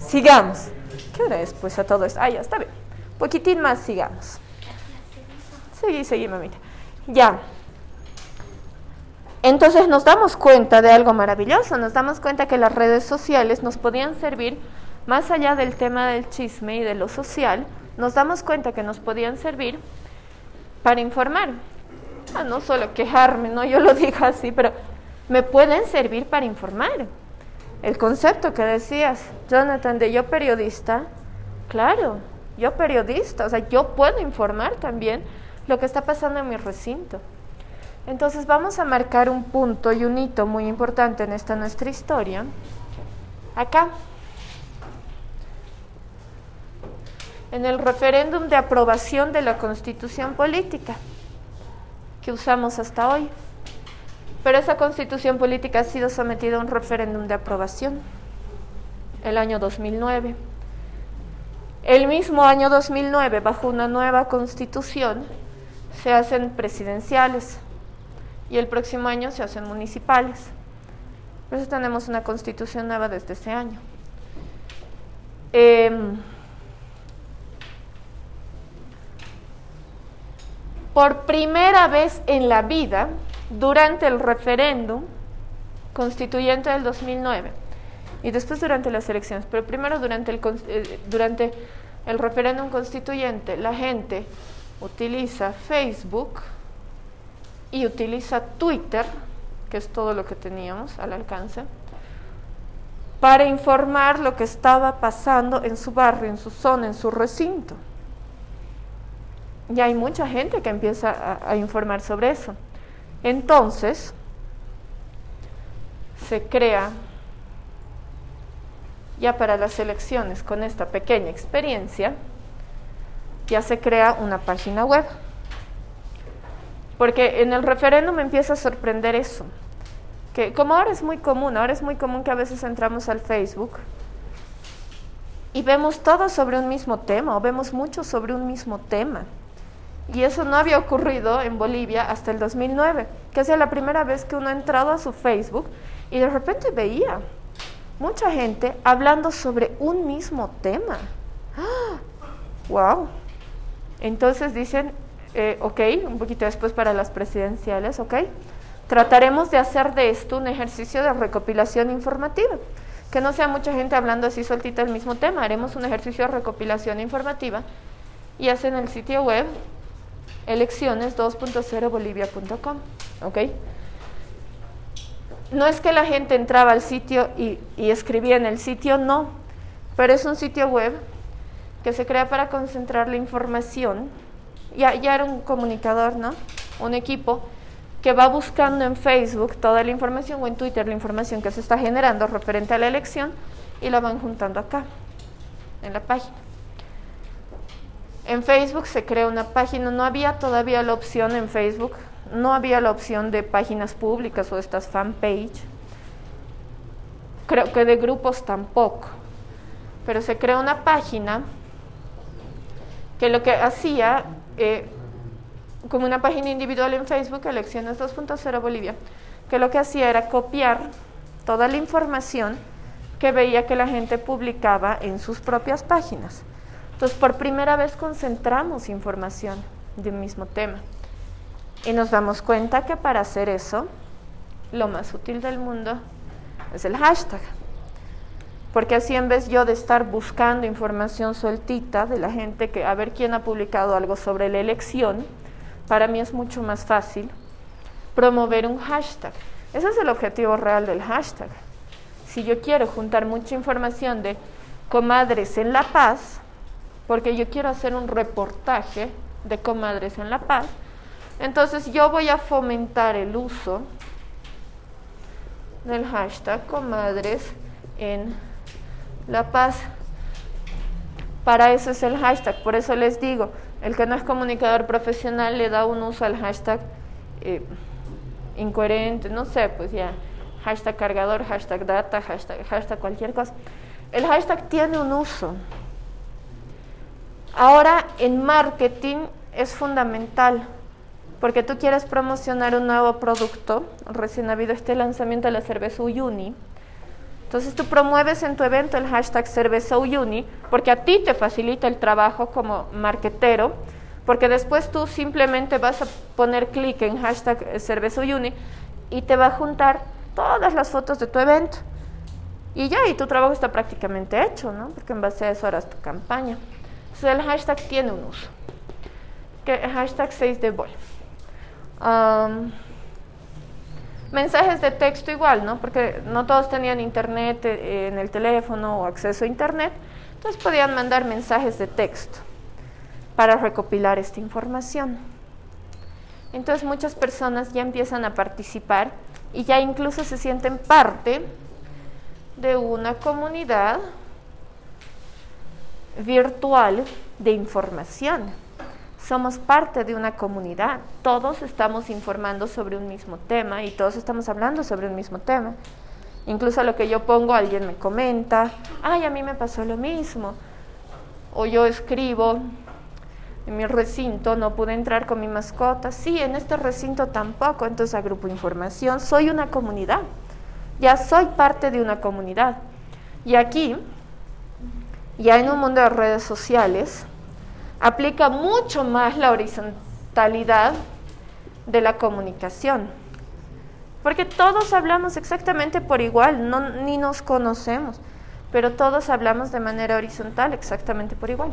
sigamos. ¿Qué hora es pues a todo esto? Ah, ya está bien. Poquitín más, sigamos. Seguí, seguí, mamita. Ya. Entonces nos damos cuenta de algo maravilloso, nos damos cuenta que las redes sociales nos podían servir, más allá del tema del chisme y de lo social, nos damos cuenta que nos podían servir para informar. Ah, no solo quejarme, no yo lo digo así, pero me pueden servir para informar. El concepto que decías, Jonathan, de yo periodista, claro, yo periodista, o sea, yo puedo informar también lo que está pasando en mi recinto. Entonces vamos a marcar un punto y un hito muy importante en esta nuestra historia. Acá, en el referéndum de aprobación de la constitución política que usamos hasta hoy. Pero esa constitución política ha sido sometida a un referéndum de aprobación el año 2009. El mismo año 2009, bajo una nueva constitución, se hacen presidenciales y el próximo año se hacen municipales. Por eso tenemos una constitución nueva desde ese año. Eh, por primera vez en la vida, durante el referéndum constituyente del 2009 y después durante las elecciones, pero primero durante el, eh, durante el referéndum constituyente, la gente utiliza Facebook y utiliza Twitter, que es todo lo que teníamos al alcance, para informar lo que estaba pasando en su barrio, en su zona, en su recinto. Y hay mucha gente que empieza a, a informar sobre eso. Entonces, se crea ya para las elecciones con esta pequeña experiencia, ya se crea una página web. Porque en el referéndum me empieza a sorprender eso, que como ahora es muy común, ahora es muy común que a veces entramos al Facebook y vemos todo sobre un mismo tema o vemos mucho sobre un mismo tema. Y eso no había ocurrido en Bolivia hasta el 2009, que es la primera vez que uno ha entrado a su Facebook y de repente veía mucha gente hablando sobre un mismo tema. ¡Ah! ¡Wow! Entonces dicen, eh, ok, un poquito después para las presidenciales, ok, trataremos de hacer de esto un ejercicio de recopilación informativa. Que no sea mucha gente hablando así soltita el mismo tema, haremos un ejercicio de recopilación informativa y hacen el sitio web elecciones 2.0bolivia.com, ¿ok? No es que la gente entraba al sitio y, escribía en el sitio, no, pero es un sitio web que se crea para concentrar la información. Ya era un comunicador, ¿no? Un equipo que va buscando en Facebook toda la información o en Twitter la información que se está generando referente a la elección y la van juntando acá, en la página. En Facebook se crea una página, no había todavía la opción en Facebook, no había la opción de páginas públicas o estas fanpage. Creo que de grupos tampoco. Pero se crea una página que lo que hacía, eh, como una página individual en Facebook, Elecciones 2.0 Bolivia, que lo que hacía era copiar toda la información que veía que la gente publicaba en sus propias páginas. Entonces, por primera vez concentramos información de un mismo tema. Y nos damos cuenta que para hacer eso, lo más útil del mundo es el hashtag. Porque así en vez yo de estar buscando información sueltita de la gente que a ver quién ha publicado algo sobre la elección, para mí es mucho más fácil promover un hashtag. Ese es el objetivo real del hashtag. Si yo quiero juntar mucha información de comadres en La Paz, porque yo quiero hacer un reportaje de comadres en La Paz, entonces yo voy a fomentar el uso del hashtag comadres en La Paz. Para eso es el hashtag, por eso les digo, el que no es comunicador profesional le da un uso al hashtag eh, incoherente, no sé, pues ya, hashtag cargador, hashtag data, hashtag, hashtag cualquier cosa. El hashtag tiene un uso. Ahora en marketing es fundamental porque tú quieres promocionar un nuevo producto. Recién ha habido este lanzamiento de la cerveza Uyuni. Entonces tú promueves en tu evento el hashtag cerveza Uyuni porque a ti te facilita el trabajo como marketero, porque después tú simplemente vas a poner clic en hashtag cerveza Uyuni y te va a juntar todas las fotos de tu evento. Y ya, y tu trabajo está prácticamente hecho, ¿no? Porque en base a eso harás tu campaña. Entonces el hashtag tiene un uso. Que hashtag 6 de bol. mensajes de texto igual, ¿no? Porque no todos tenían internet eh, en el teléfono o acceso a internet. Entonces podían mandar mensajes de texto para recopilar esta información. Entonces muchas personas ya empiezan a participar y ya incluso se sienten parte de una comunidad virtual de información. Somos parte de una comunidad, todos estamos informando sobre un mismo tema y todos estamos hablando sobre un mismo tema. Incluso lo que yo pongo, alguien me comenta, ay, a mí me pasó lo mismo. O yo escribo, en mi recinto no pude entrar con mi mascota, sí, en este recinto tampoco, entonces agrupo información, soy una comunidad, ya soy parte de una comunidad. Y aquí ya en un mundo de redes sociales, aplica mucho más la horizontalidad de la comunicación. Porque todos hablamos exactamente por igual, no, ni nos conocemos, pero todos hablamos de manera horizontal exactamente por igual.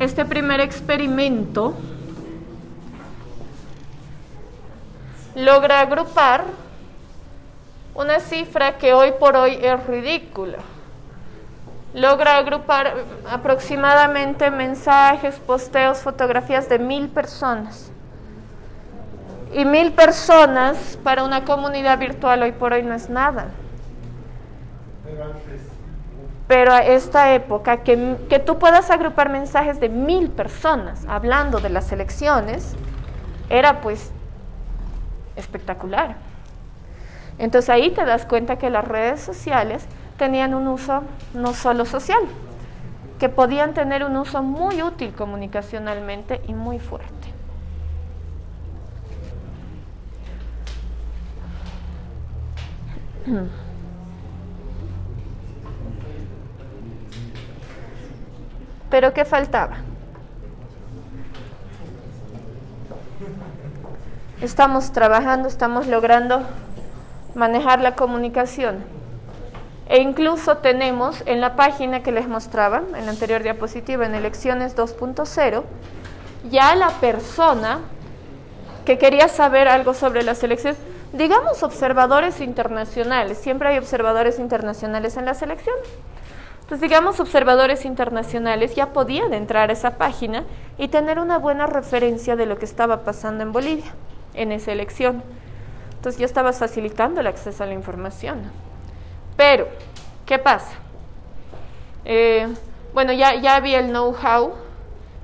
Este primer experimento logra agrupar una cifra que hoy por hoy es ridícula. Logra agrupar aproximadamente mensajes, posteos, fotografías de mil personas. Y mil personas para una comunidad virtual hoy por hoy no es nada. Pero a esta época, que, que tú puedas agrupar mensajes de mil personas hablando de las elecciones, era pues espectacular. Entonces ahí te das cuenta que las redes sociales tenían un uso no solo social, que podían tener un uso muy útil comunicacionalmente y muy fuerte. Pero ¿qué faltaba? Estamos trabajando, estamos logrando manejar la comunicación. E incluso tenemos en la página que les mostraba, en la anterior diapositiva, en elecciones 2.0, ya la persona que quería saber algo sobre la selección, digamos observadores internacionales, siempre hay observadores internacionales en la selección. Entonces, digamos, observadores internacionales ya podían entrar a esa página y tener una buena referencia de lo que estaba pasando en Bolivia en esa elección. Entonces ya estabas facilitando el acceso a la información. Pero, ¿qué pasa? Eh, bueno, ya, ya había el know-how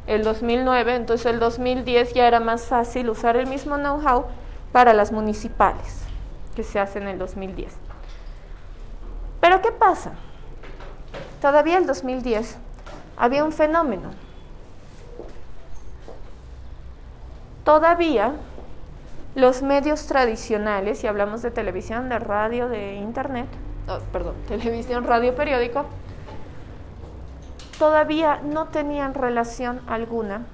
el 2009, entonces el 2010 ya era más fácil usar el mismo know-how para las municipales que se hacen en el 2010. Pero ¿qué pasa? Todavía el 2010 había un fenómeno. Todavía los medios tradicionales, si hablamos de televisión, de radio, de internet, oh, perdón, televisión, radio, periódico, todavía no tenían relación alguna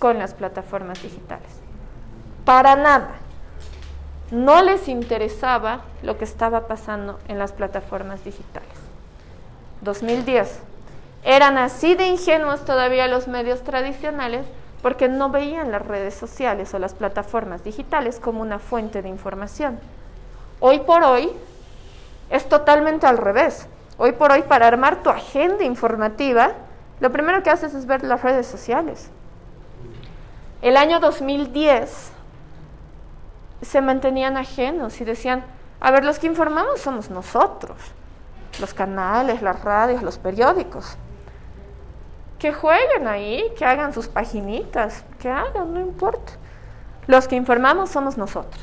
con las plataformas digitales. Para nada. No les interesaba lo que estaba pasando en las plataformas digitales. 2010. Eran así de ingenuos todavía los medios tradicionales porque no veían las redes sociales o las plataformas digitales como una fuente de información. Hoy por hoy es totalmente al revés. Hoy por hoy, para armar tu agenda informativa, lo primero que haces es ver las redes sociales. El año 2010 se mantenían ajenos y decían, a ver, los que informamos somos nosotros, los canales, las radios, los periódicos. Que jueguen ahí, que hagan sus paginitas, que hagan, no importa. Los que informamos somos nosotros.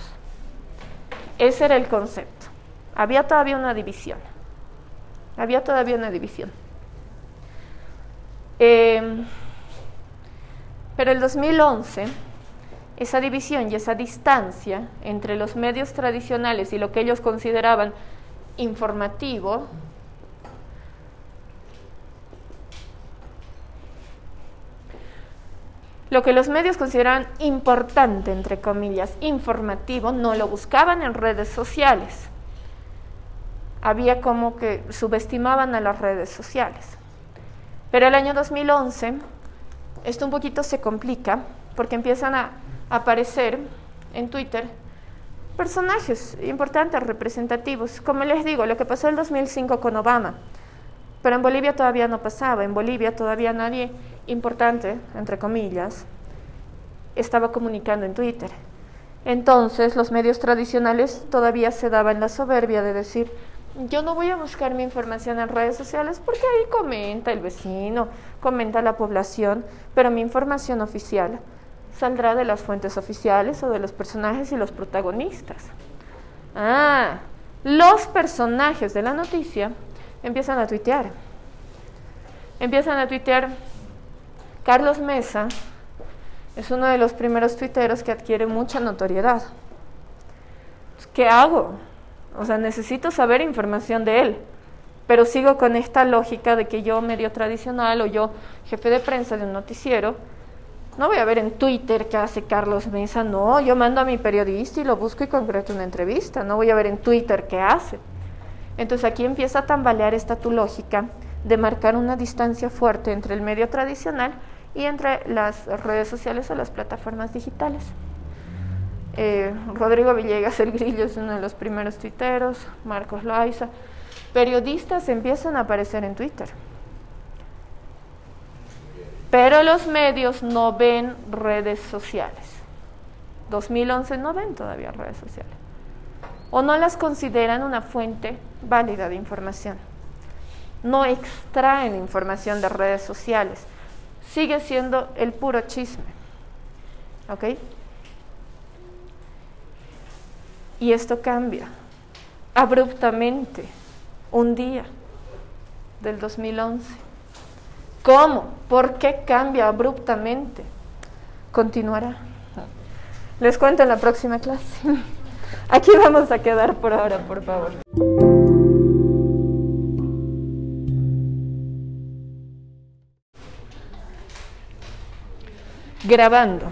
Ese era el concepto. Había todavía una división. Había todavía una división. Eh, pero el 2011, esa división y esa distancia entre los medios tradicionales y lo que ellos consideraban informativo, lo que los medios consideraban importante, entre comillas, informativo, no lo buscaban en redes sociales. Había como que subestimaban a las redes sociales. Pero el año 2011, esto un poquito se complica porque empiezan a aparecer en Twitter personajes importantes, representativos. Como les digo, lo que pasó en el 2005 con Obama. Pero en Bolivia todavía no pasaba. En Bolivia todavía nadie importante, entre comillas, estaba comunicando en Twitter. Entonces los medios tradicionales todavía se daban la soberbia de decir, yo no voy a buscar mi información en redes sociales porque ahí comenta el vecino, comenta la población, pero mi información oficial saldrá de las fuentes oficiales o de los personajes y los protagonistas. Ah, los personajes de la noticia empiezan a tuitear. Empiezan a tuitear. Carlos Mesa es uno de los primeros tuiteros que adquiere mucha notoriedad. ¿Qué hago? O sea, necesito saber información de él, pero sigo con esta lógica de que yo medio tradicional o yo jefe de prensa de un noticiero, no voy a ver en Twitter qué hace Carlos Mesa, no, yo mando a mi periodista y lo busco y concreto una entrevista, no voy a ver en Twitter qué hace. Entonces aquí empieza a tambalear esta tu lógica de marcar una distancia fuerte entre el medio tradicional y entre las redes sociales o las plataformas digitales. Eh, Rodrigo Villegas, el grillo, es uno de los primeros tuiteros, Marcos Loaiza. Periodistas empiezan a aparecer en Twitter. Pero los medios no ven redes sociales. 2011 no ven todavía redes sociales. O no las consideran una fuente válida de información. No extraen información de redes sociales. Sigue siendo el puro chisme. ¿Ok? Y esto cambia abruptamente un día del 2011. ¿Cómo? ¿Por qué cambia abruptamente? Continuará. Les cuento en la próxima clase. Aquí vamos a quedar por ahora, por favor. Grabando.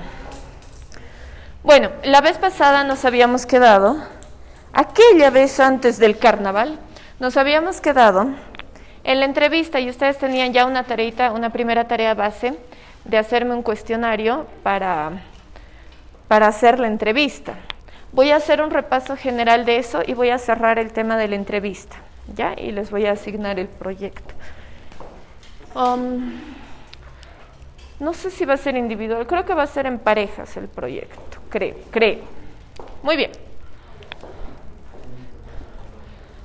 Bueno, la vez pasada nos habíamos quedado, aquella vez antes del carnaval, nos habíamos quedado en la entrevista y ustedes tenían ya una tareita, una primera tarea base de hacerme un cuestionario para para hacer la entrevista. Voy a hacer un repaso general de eso y voy a cerrar el tema de la entrevista, ¿ya? Y les voy a asignar el proyecto. Um, no sé si va a ser individual, creo que va a ser en parejas el proyecto, creo, creo. Muy bien.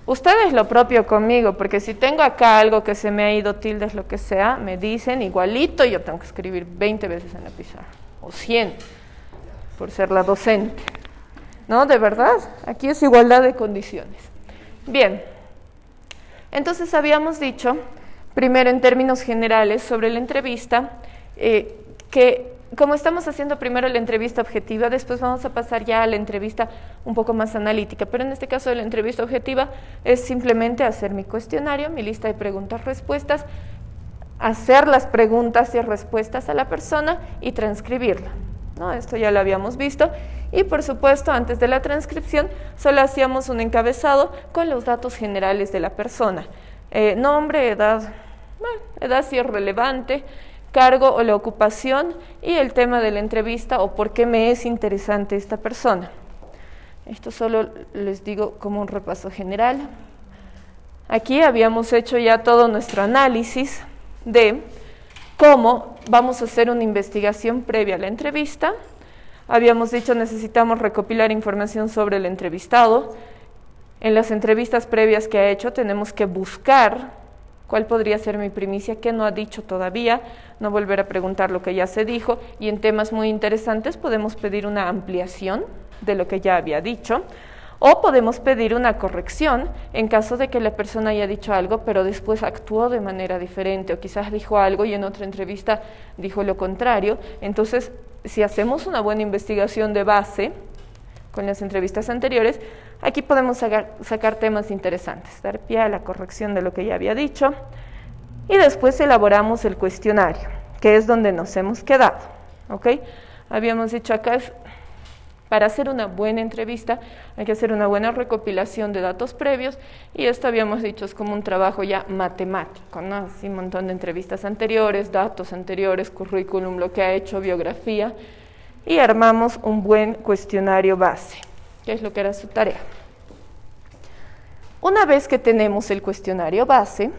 Ustedes lo propio conmigo, porque si tengo acá algo que se me ha ido tildes, lo que sea, me dicen igualito, yo tengo que escribir 20 veces en la pizarra, o 100, por ser la docente. ¿No? De verdad, aquí es igualdad de condiciones. Bien, entonces habíamos dicho, primero en términos generales sobre la entrevista, eh, que como estamos haciendo primero la entrevista objetiva, después vamos a pasar ya a la entrevista un poco más analítica, pero en este caso la entrevista objetiva es simplemente hacer mi cuestionario, mi lista de preguntas-respuestas, hacer las preguntas y respuestas a la persona y transcribirla. ¿no? Esto ya lo habíamos visto. Y por supuesto, antes de la transcripción, solo hacíamos un encabezado con los datos generales de la persona. Eh, nombre, edad, edad si es relevante, cargo o la ocupación y el tema de la entrevista o por qué me es interesante esta persona. Esto solo les digo como un repaso general. Aquí habíamos hecho ya todo nuestro análisis de cómo vamos a hacer una investigación previa a la entrevista. Habíamos dicho necesitamos recopilar información sobre el entrevistado. En las entrevistas previas que ha hecho tenemos que buscar cuál podría ser mi primicia, qué no ha dicho todavía, no volver a preguntar lo que ya se dijo y en temas muy interesantes podemos pedir una ampliación de lo que ya había dicho o podemos pedir una corrección en caso de que la persona haya dicho algo pero después actuó de manera diferente o quizás dijo algo y en otra entrevista dijo lo contrario. Entonces, si hacemos una buena investigación de base con las entrevistas anteriores, Aquí podemos sacar, temas interesantes, dar pie a la corrección de lo que ya había dicho y después elaboramos el cuestionario, que es donde nos hemos quedado. ¿ok? Habíamos dicho acá, para hacer una buena entrevista hay que hacer una buena recopilación de datos previos y esto habíamos dicho es como un trabajo ya matemático, ¿no? Así un montón de entrevistas anteriores, datos anteriores, currículum, lo que ha hecho, biografía y armamos un buen cuestionario base que es lo que era su tarea. Una vez que tenemos el cuestionario base,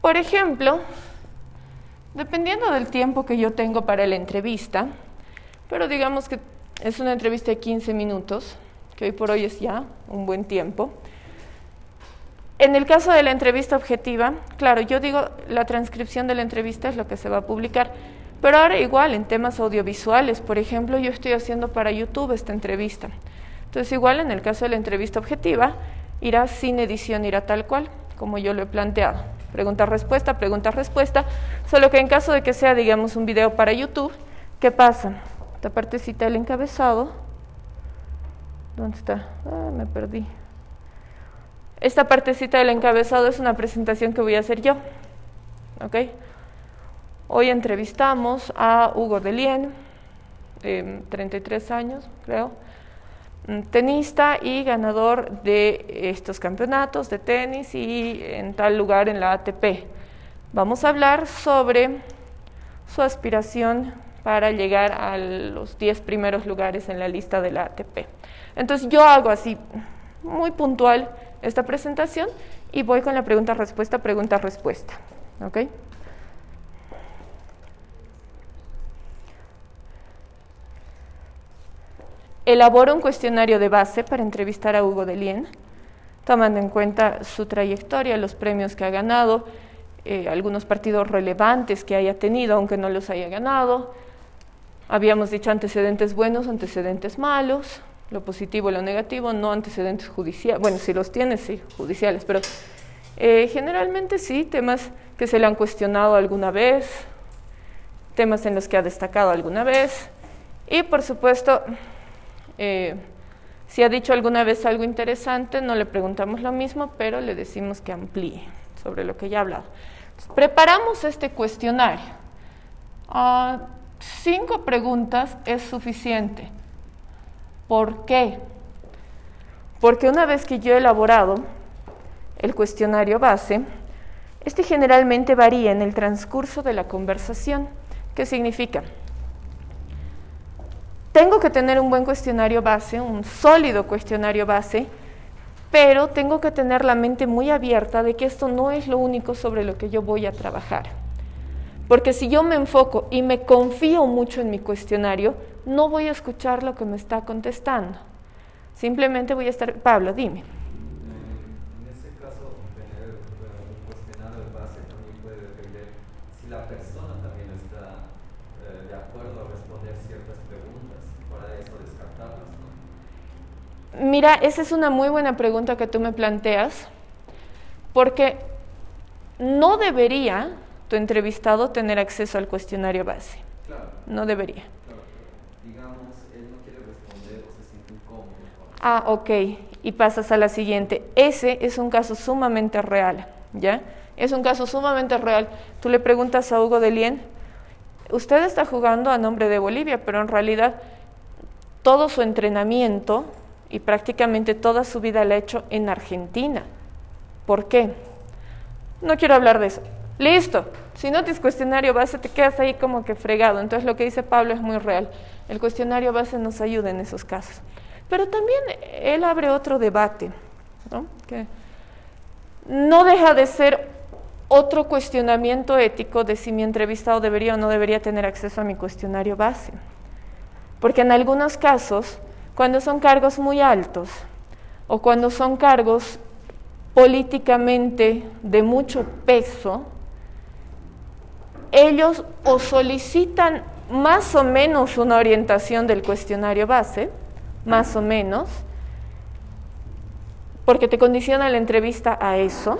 por ejemplo, dependiendo del tiempo que yo tengo para la entrevista, pero digamos que es una entrevista de 15 minutos, que hoy por hoy es ya un buen tiempo. En el caso de la entrevista objetiva, claro, yo digo la transcripción de la entrevista es lo que se va a publicar, pero ahora igual en temas audiovisuales, por ejemplo, yo estoy haciendo para YouTube esta entrevista. Entonces igual en el caso de la entrevista objetiva, irá sin edición, irá tal cual, como yo lo he planteado. Pregunta-respuesta, pregunta-respuesta, solo que en caso de que sea, digamos, un video para YouTube, ¿qué pasa? Esta partecita del encabezado, ¿dónde está? Ah, me perdí. Esta partecita del encabezado es una presentación que voy a hacer yo, ¿ok? Hoy entrevistamos a Hugo Delien, eh, 33 años, creo, mm, tenista y ganador de estos campeonatos de tenis y en tal lugar en la ATP. Vamos a hablar sobre su aspiración para llegar a los 10 primeros lugares en la lista de la ATP. Entonces yo hago así muy puntual esta presentación y voy con la pregunta-respuesta, pregunta-respuesta. ¿ok?, Elaboro un cuestionario de base para entrevistar a Hugo Delien, tomando en cuenta su trayectoria, los premios que ha ganado, eh, algunos partidos relevantes que haya tenido, aunque no los haya ganado. Habíamos dicho antecedentes buenos, antecedentes malos, lo positivo lo negativo, no antecedentes judiciales. Bueno, si los tiene, sí, judiciales, pero eh, generalmente sí, temas que se le han cuestionado alguna vez, temas en los que ha destacado alguna vez. Y por supuesto, eh, si ha dicho alguna vez algo interesante, no le preguntamos lo mismo, pero le decimos que amplíe sobre lo que ya ha hablado. preparamos este cuestionario. Ah, cinco preguntas es suficiente. ¿Por qué? Porque una vez que yo he elaborado el cuestionario base, este generalmente varía en el transcurso de la conversación. ¿Qué significa? Tengo que tener un buen cuestionario base, un sólido cuestionario base, pero tengo que tener la mente muy abierta de que esto no es lo único sobre lo que yo voy a trabajar. Porque si yo me enfoco y me confío mucho en mi cuestionario, no voy a escuchar lo que me está contestando. Simplemente voy a estar, Pablo, dime. Mira, esa es una muy buena pregunta que tú me planteas, porque no debería tu entrevistado tener acceso al cuestionario base.
Claro,
No debería.
claro, digamos, él no quiere responder o se siente incómodo.
Ah, ok. Y pasas a la siguiente. Ese es un caso sumamente real, ¿ya? Es un caso sumamente real. Tú le preguntas a Hugo de Lien, usted está jugando a nombre de Bolivia, pero en realidad todo su entrenamiento y prácticamente toda su vida la ha hecho en Argentina. ¿Por qué? No quiero hablar de eso. Listo. Si no tienes cuestionario base, te quedas ahí como que fregado. Entonces lo que dice Pablo es muy real. El cuestionario base nos ayuda en esos casos. Pero también él abre otro debate, ¿no? Que no deja de ser otro cuestionamiento ético de si mi entrevistado debería o no debería tener acceso a mi cuestionario base. Porque en algunos casos, cuando son cargos muy altos o cuando son cargos políticamente de mucho peso, ellos o solicitan más o menos una orientación del cuestionario base, más o menos, porque te condiciona la entrevista a eso,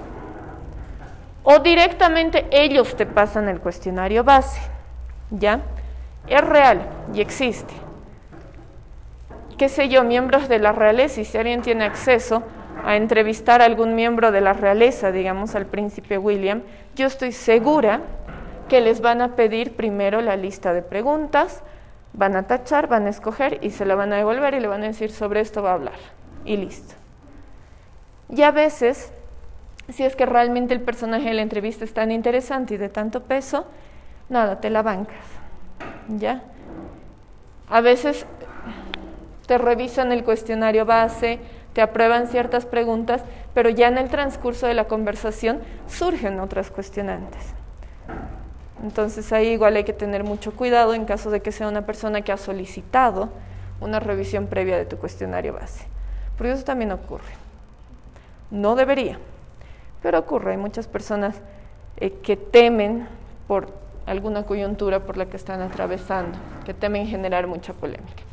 o directamente ellos te pasan el cuestionario base, ¿ya? Es real y existe. Qué sé yo, miembros de la realeza, y si alguien tiene acceso a entrevistar a algún miembro de la realeza, digamos al príncipe William, yo estoy segura que les van a pedir primero la lista de preguntas, van a tachar, van a escoger y se la van a devolver y le van a decir sobre esto va a hablar. Y listo. Y a veces, si es que realmente el personaje de la entrevista es tan interesante y de tanto peso, nada, te la bancas. ¿Ya? A veces te revisan el cuestionario base, te aprueban ciertas preguntas, pero ya en el transcurso de la conversación surgen otras cuestionantes. Entonces ahí igual hay que tener mucho cuidado en caso de que sea una persona que ha solicitado una revisión previa de tu cuestionario base. Porque eso también ocurre. No debería, pero ocurre. Hay muchas personas eh, que temen por alguna coyuntura por la que están atravesando, que temen generar mucha polémica.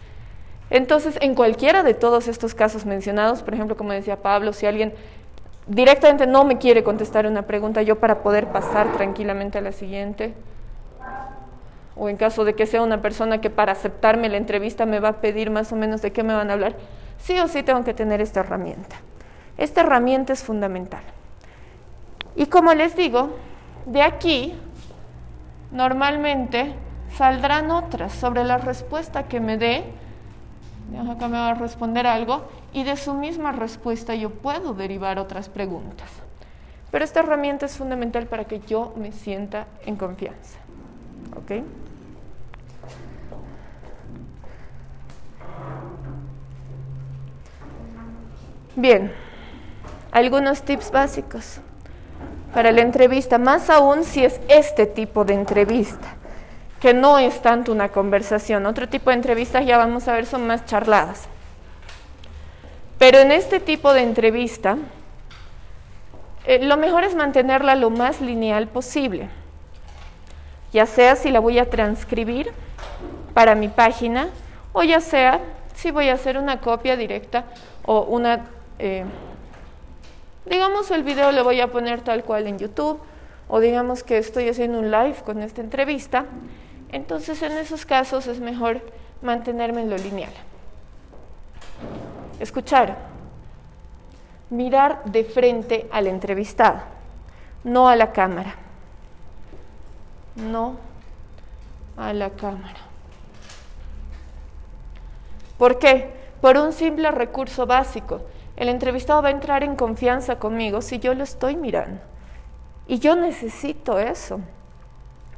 Entonces, en cualquiera de todos estos casos mencionados, por ejemplo, como decía Pablo, si alguien directamente no me quiere contestar una pregunta, yo para poder pasar tranquilamente a la siguiente, o en caso de que sea una persona que para aceptarme la entrevista me va a pedir más o menos de qué me van a hablar, sí o sí tengo que tener esta herramienta. Esta herramienta es fundamental. Y como les digo, de aquí normalmente saldrán otras sobre la respuesta que me dé. Acá me va a responder algo y de su misma respuesta yo puedo derivar otras preguntas. Pero esta herramienta es fundamental para que yo me sienta en confianza. ¿Ok? Bien, algunos tips básicos para la entrevista, más aún si es este tipo de entrevista, que no es tanto una conversación. Otro tipo de entrevistas ya vamos a ver son más charladas. Pero en este tipo de entrevista, eh, lo mejor es mantenerla lo más lineal posible. Ya sea si la voy a transcribir para mi página o ya sea si voy a hacer una copia directa o una... Eh, digamos el video lo voy a poner tal cual en YouTube o digamos que estoy haciendo un live con esta entrevista. Entonces en esos casos es mejor mantenerme en lo lineal. Escuchar. Mirar de frente al entrevistado, no a la cámara. No a la cámara. ¿Por qué? Por un simple recurso básico. El entrevistado va a entrar en confianza conmigo si yo lo estoy mirando. Y yo necesito eso.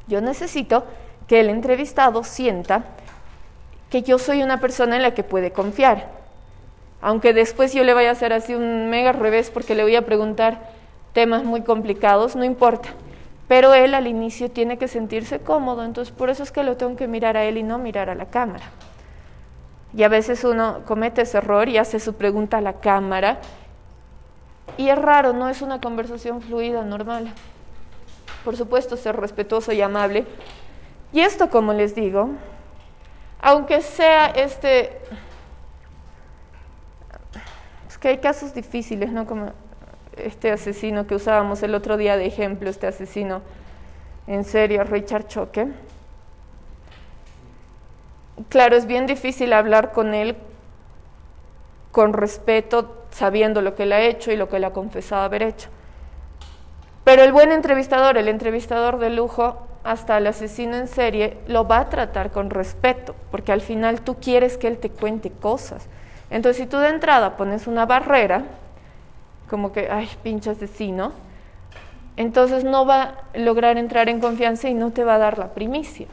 Yo necesito que el entrevistado sienta que yo soy una persona en la que puede confiar. Aunque después yo le vaya a hacer así un mega revés porque le voy a preguntar temas muy complicados, no importa. Pero él al inicio tiene que sentirse cómodo, entonces por eso es que lo tengo que mirar a él y no mirar a la cámara. Y a veces uno comete ese error y hace su pregunta a la cámara. Y es raro, no es una conversación fluida, normal. Por supuesto, ser respetuoso y amable. Y esto, como les digo, aunque sea este... Es que hay casos difíciles, ¿no? Como este asesino que usábamos el otro día de ejemplo, este asesino en serio, Richard Choque. Claro, es bien difícil hablar con él con respeto, sabiendo lo que él ha hecho y lo que él ha confesado haber hecho. Pero el buen entrevistador, el entrevistador de lujo, hasta el asesino en serie, lo va a tratar con respeto, porque al final tú quieres que él te cuente cosas. Entonces, si tú de entrada pones una barrera, como que, ay, pinche asesino, entonces no va a lograr entrar en confianza y no te va a dar la primicia.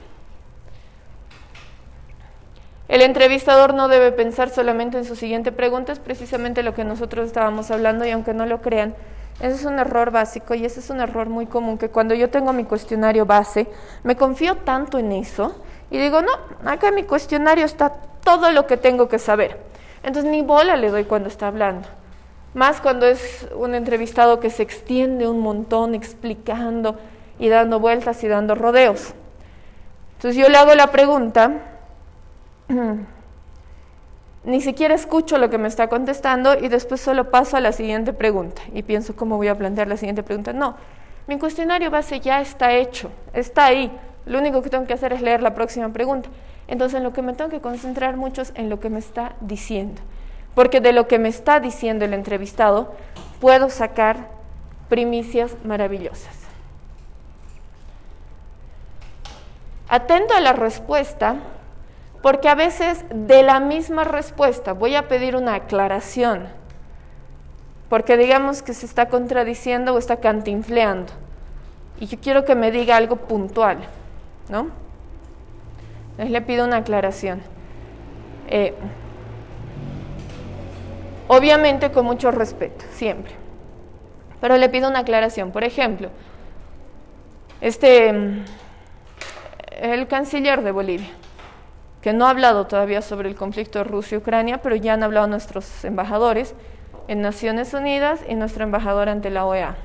El entrevistador no debe pensar solamente en su siguiente pregunta, es precisamente lo que nosotros estábamos hablando y aunque no lo crean, ese es un error básico y ese es un error muy común que cuando yo tengo mi cuestionario base, me confío tanto en eso y digo, no, acá en mi cuestionario está todo lo que tengo que saber. Entonces ni bola le doy cuando está hablando. Más cuando es un entrevistado que se extiende un montón explicando y dando vueltas y dando rodeos. Entonces yo le hago la pregunta ni siquiera escucho lo que me está contestando y después solo paso a la siguiente pregunta y pienso cómo voy a plantear la siguiente pregunta. No, mi cuestionario base ya está hecho, está ahí. Lo único que tengo que hacer es leer la próxima pregunta. Entonces, en lo que me tengo que concentrar mucho es en lo que me está diciendo. Porque de lo que me está diciendo el entrevistado puedo sacar primicias maravillosas. Atento a la respuesta, porque a veces de la misma respuesta voy a pedir una aclaración, porque digamos que se está contradiciendo o está cantinfleando, y yo quiero que me diga algo puntual, ¿no? Entonces le pido una aclaración. Eh, obviamente con mucho respeto, siempre. Pero le pido una aclaración. Por ejemplo, este, el canciller de Bolivia que no ha hablado todavía sobre el conflicto Rusia-Ucrania, pero ya han hablado nuestros embajadores en Naciones Unidas y nuestro embajador ante la OEA.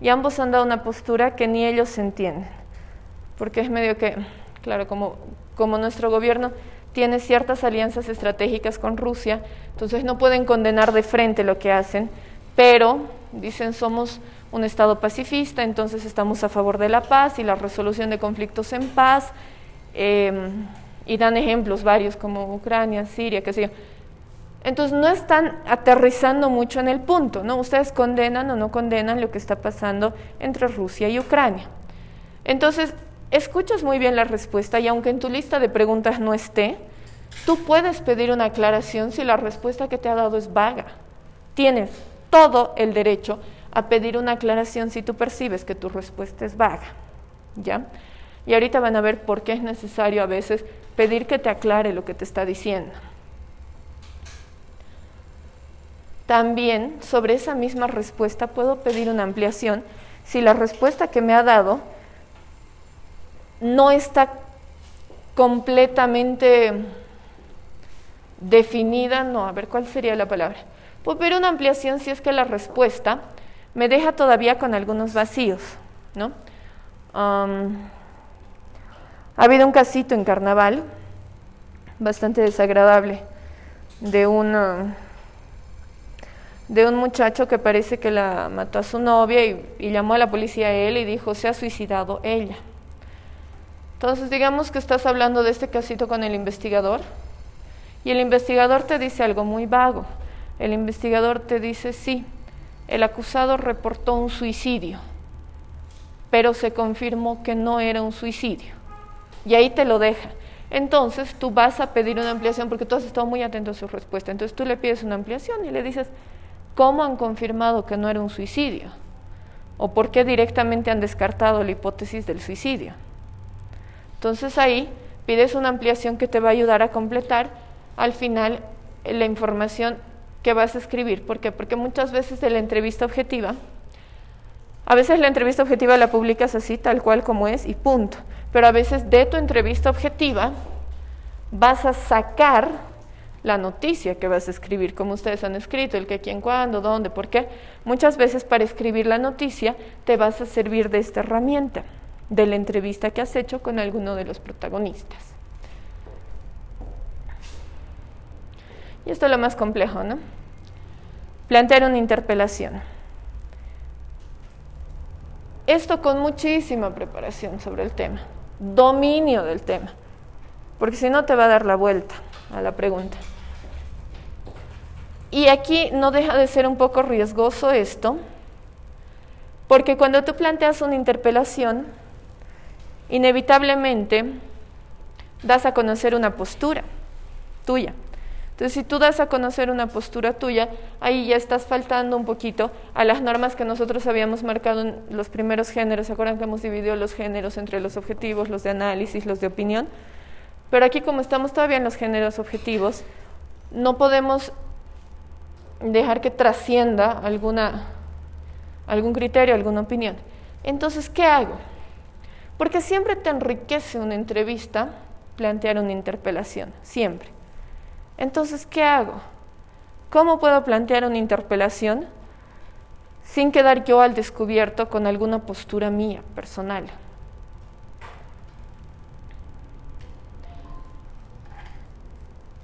Y ambos han dado una postura que ni ellos entienden, porque es medio que, claro, como, nuestro gobierno tiene ciertas alianzas estratégicas con Rusia, entonces no pueden condenar de frente lo que hacen, pero dicen somos un Estado pacifista, entonces estamos a favor de la paz y la resolución de conflictos en paz. Eh, y dan ejemplos varios como Ucrania, Siria, qué sé yo. Entonces no están aterrizando mucho en el punto, ¿no? Ustedes condenan o no condenan lo que está pasando entre Rusia y Ucrania. Entonces, escuchas muy bien la respuesta y aunque en tu lista de preguntas no esté, tú puedes pedir una aclaración si la respuesta que te ha dado es vaga. Tienes todo el derecho a pedir una aclaración si tú percibes que tu respuesta es vaga. ¿Ya? Y ahorita van a ver por qué es necesario a veces pedir que te aclare lo que te está diciendo. También sobre esa misma respuesta puedo pedir una ampliación si la respuesta que me ha dado no está completamente definida, no, a ver cuál sería la palabra. Puedo pedir una ampliación si es que la respuesta me deja todavía con algunos vacíos, ¿no? Ha habido un casito en carnaval, bastante desagradable, de una de un muchacho que parece que la mató a su novia y, y, llamó a la policía a él y dijo se ha suicidado ella. Entonces digamos que estás hablando de este casito con el investigador y el investigador te dice algo muy vago. El investigador te dice sí, el acusado reportó un suicidio, pero se confirmó que no era un suicidio y ahí te lo deja. Entonces tú vas a pedir una ampliación porque tú has estado muy atento a su respuesta. Entonces tú le pides una ampliación y le dices, ¿cómo han confirmado que no era un suicidio? ¿O por qué directamente han descartado la hipótesis del suicidio? Entonces ahí pides una ampliación que te va a ayudar a completar al final la información que vas a escribir. ¿Por qué? Porque muchas veces de la entrevista objetiva, a veces la entrevista objetiva la publicas así, tal cual como es, y punto. Pero a veces de tu entrevista objetiva vas a sacar la noticia que vas a escribir, como ustedes han escrito, el qué, quién, cuándo, dónde, por qué. Muchas veces para escribir la noticia te vas a servir de esta herramienta, de la entrevista que has hecho con alguno de los protagonistas. Y esto es lo más complejo, ¿no? Plantear una interpelación. Esto con muchísima preparación sobre el tema, dominio del tema, porque si no te va a dar la vuelta a la pregunta. Y aquí no deja de ser un poco riesgoso esto, porque cuando tú planteas una interpelación, inevitablemente das a conocer una postura tuya. Entonces, si tú das a conocer una postura tuya, ahí ya estás faltando un poquito a las normas que nosotros habíamos marcado en los primeros géneros. ¿Se acuerdan que hemos dividido los géneros entre los objetivos, los de análisis, los de opinión? Pero aquí, como estamos todavía en los géneros objetivos, no podemos dejar que trascienda alguna, algún criterio, alguna opinión. Entonces, ¿qué hago? Porque siempre te enriquece una entrevista plantear una interpelación, siempre. Entonces, ¿qué hago? ¿Cómo puedo plantear una interpelación sin quedar yo al descubierto con alguna postura mía, personal?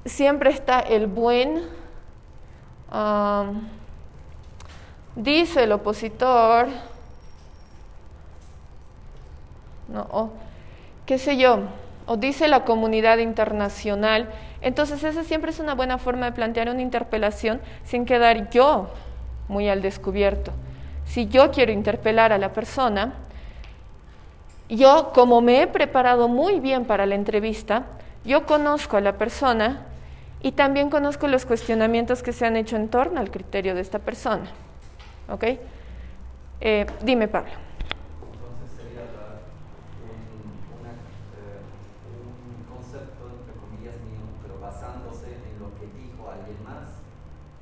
Siempre está el buen dice el opositor, no, o, qué sé yo, o dice la comunidad internacional. Entonces esa siempre es una buena forma de plantear una interpelación sin quedar yo muy al descubierto. Si yo quiero interpelar a la persona, yo como me he preparado muy bien para la entrevista, yo conozco a la persona y también conozco los cuestionamientos que se han hecho en torno al criterio de esta persona. ¿Ok? Eh, dime, Pablo.
Entonces sería un, eh, un, concepto, entre comillas, mío, pero basándose en lo que dijo alguien más,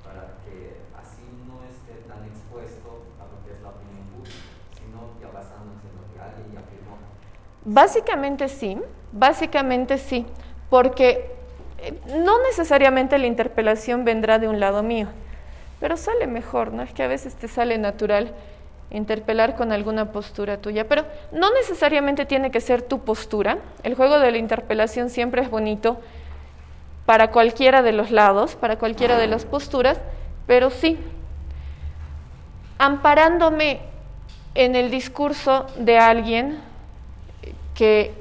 para que así no esté tan expuesto a lo que es la opinión pública, sino ya basándose en lo que alguien ya afirmó.
Básicamente sí, básicamente sí, porque no necesariamente la interpelación vendrá de un lado mío, pero sale mejor, ¿no? Es que a veces te sale natural interpelar con alguna postura tuya, pero no necesariamente tiene que ser tu postura. El juego de la interpelación siempre es bonito para cualquiera de los lados, para cualquiera de las posturas, pero sí, amparándome en el discurso de alguien que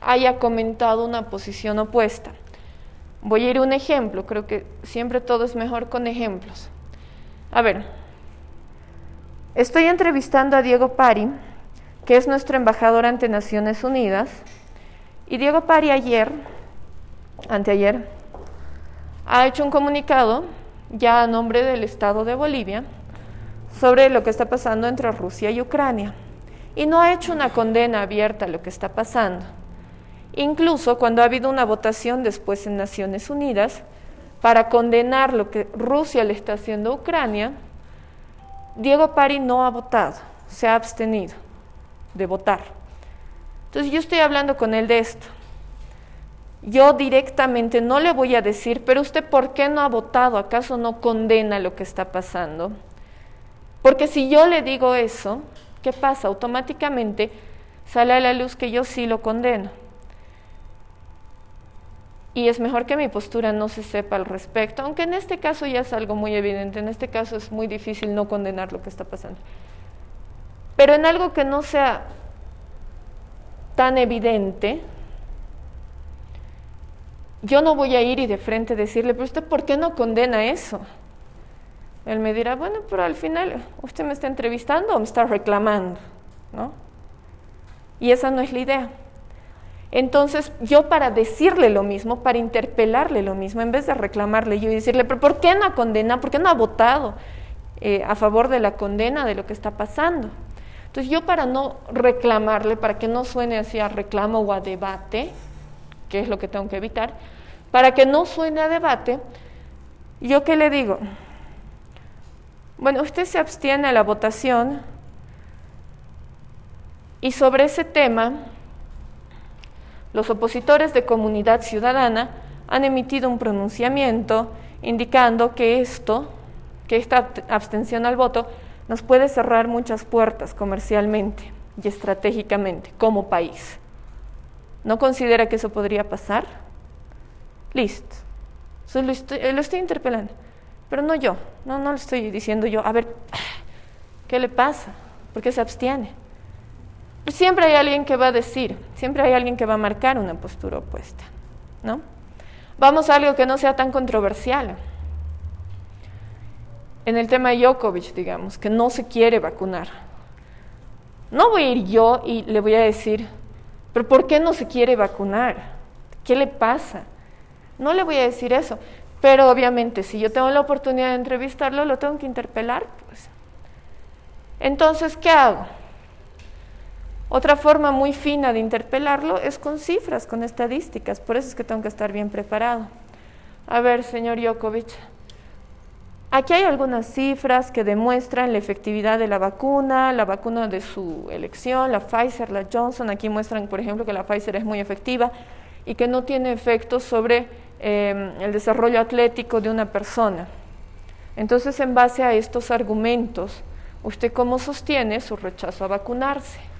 haya comentado una posición opuesta. Voy a ir un ejemplo, creo que siempre todo es mejor con ejemplos. A ver, estoy entrevistando a Diego Pari, que es nuestro embajador ante Naciones Unidas, y Diego Pari ayer, anteayer, ha hecho un comunicado ya a nombre del Estado de Bolivia sobre lo que está pasando entre Rusia y Ucrania. Y no ha hecho una condena abierta a lo que está pasando Incluso cuando ha habido una votación después en Naciones Unidas para condenar lo que Rusia le está haciendo a Ucrania, Diego Pari no ha votado, se ha abstenido de votar. Entonces yo estoy hablando con él de esto. Yo directamente no le voy a decir, pero usted ¿por qué no ha votado? ¿Acaso no condena lo que está pasando? Porque si yo le digo eso, ¿qué pasa? Automáticamente sale a la luz que yo sí lo condeno y es mejor que mi postura no se sepa al respecto, aunque en este caso ya es algo muy evidente, en este caso es muy difícil no condenar lo que está pasando. Pero en algo que no sea tan evidente, yo no voy a ir y de frente decirle, pero usted ¿por qué no condena eso? Él me dirá, bueno, pero al final usted me está entrevistando o me está reclamando, ¿no? Y esa no es la idea. Entonces, yo para decirle lo mismo, para interpelarle lo mismo, en vez de reclamarle yo y decirle, pero ¿por qué no condena? ¿Por qué no ha votado eh, a favor de la condena de lo que está pasando? Entonces, yo para no reclamarle, para que no suene así a reclamo o a debate, qué es lo que tengo que evitar, para que no suene a debate, ¿yo qué le digo? Bueno, usted se abstiene a la votación y sobre ese tema, los opositores de comunidad ciudadana han emitido un pronunciamiento indicando que esto, que esta abstención al voto, nos puede cerrar muchas puertas comercialmente y estratégicamente como país. ¿No considera que eso podría pasar? Listo. estoy, lo estoy interpelando. Pero no yo, no, no lo estoy diciendo yo. A ver, ¿qué le pasa? ¿Por qué se abstiene? Pues siempre hay alguien que va a decir, siempre hay alguien que va a marcar una postura opuesta, ¿no? Vamos a algo que no sea tan controversial. En el tema de Djokovic, digamos, que no se quiere vacunar. No voy a ir yo y le voy a decir, pero ¿por qué no se quiere vacunar? ¿Qué le pasa? No le voy a decir eso. Pero obviamente, si yo tengo la oportunidad de entrevistarlo, lo tengo que interpelar. Pues. Entonces, ¿qué hago? Otra forma muy fina de interpelarlo es con cifras, con estadísticas. Por eso es que tengo que estar bien preparado. A ver, señor Jokovic, aquí hay algunas cifras que demuestran la efectividad de la vacuna, la vacuna de su elección, la Pfizer, la Johnson. Aquí muestran, por ejemplo, que la Pfizer es muy efectiva y que no tiene efectos sobre eh, el desarrollo atlético de una persona. Entonces, en base a estos argumentos, ¿usted cómo sostiene su rechazo a vacunarse?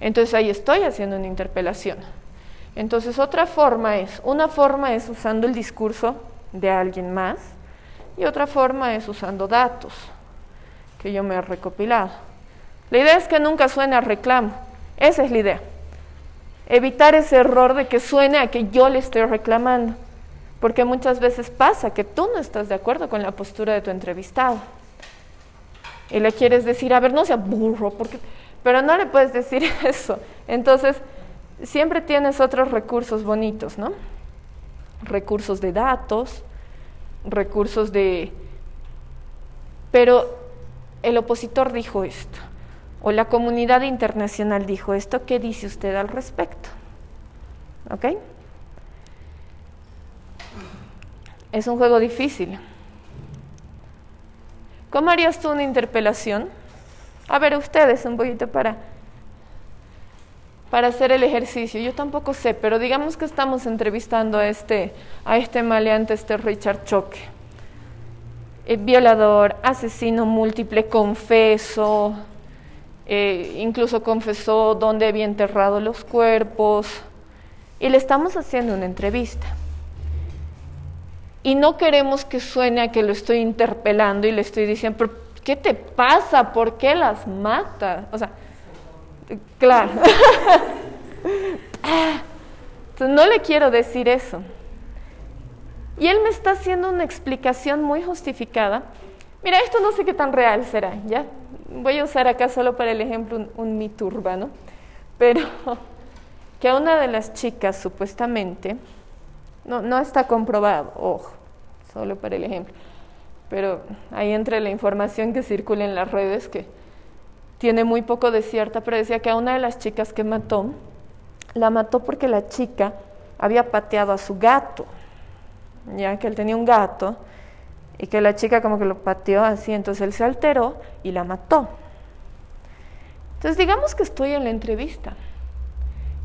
Entonces ahí estoy haciendo una interpelación. Entonces otra forma es, una forma es usando el discurso de alguien más y otra forma es usando datos que yo me he recopilado. La idea es que nunca suene reclamo, esa es la idea. Evitar ese error de que suene a que yo le estoy reclamando, porque muchas veces pasa que tú no estás de acuerdo con la postura de tu entrevistado y le quieres decir, a ver, no sea burro, porque pero no le puedes decir eso. Entonces, siempre tienes otros recursos bonitos, ¿no? Recursos de datos, recursos de... Pero el opositor dijo esto, o la comunidad internacional dijo esto, ¿qué dice usted al respecto? ¿Ok? Es un juego difícil. ¿Cómo harías tú una interpelación? A ver, ustedes un poquito para, para hacer el ejercicio. Yo tampoco sé, pero digamos que estamos entrevistando a este, a este maleante, este Richard Choque. Eh, violador, asesino múltiple, confeso, eh, incluso confesó dónde había enterrado los cuerpos. Y le estamos haciendo una entrevista. Y no queremos que suene a que lo estoy interpelando y le estoy diciendo, ¿qué te pasa? ¿Por qué las mata? O sea, claro. no le quiero decir eso. Y él me está haciendo una explicación muy justificada. Mira, esto no sé qué tan real será, ¿ya? Voy a usar acá solo para el ejemplo un, un mito urbano, pero que a una de las chicas supuestamente, no, no está comprobado, ojo, solo para el ejemplo, pero ahí entre la información que circula en las redes, que tiene muy poco de cierta, pero decía que a una de las chicas que mató, la mató porque la chica había pateado a su gato, ya que él tenía un gato, y que la chica como que lo pateó así, entonces él se alteró y la mató. Entonces digamos que estoy en la entrevista.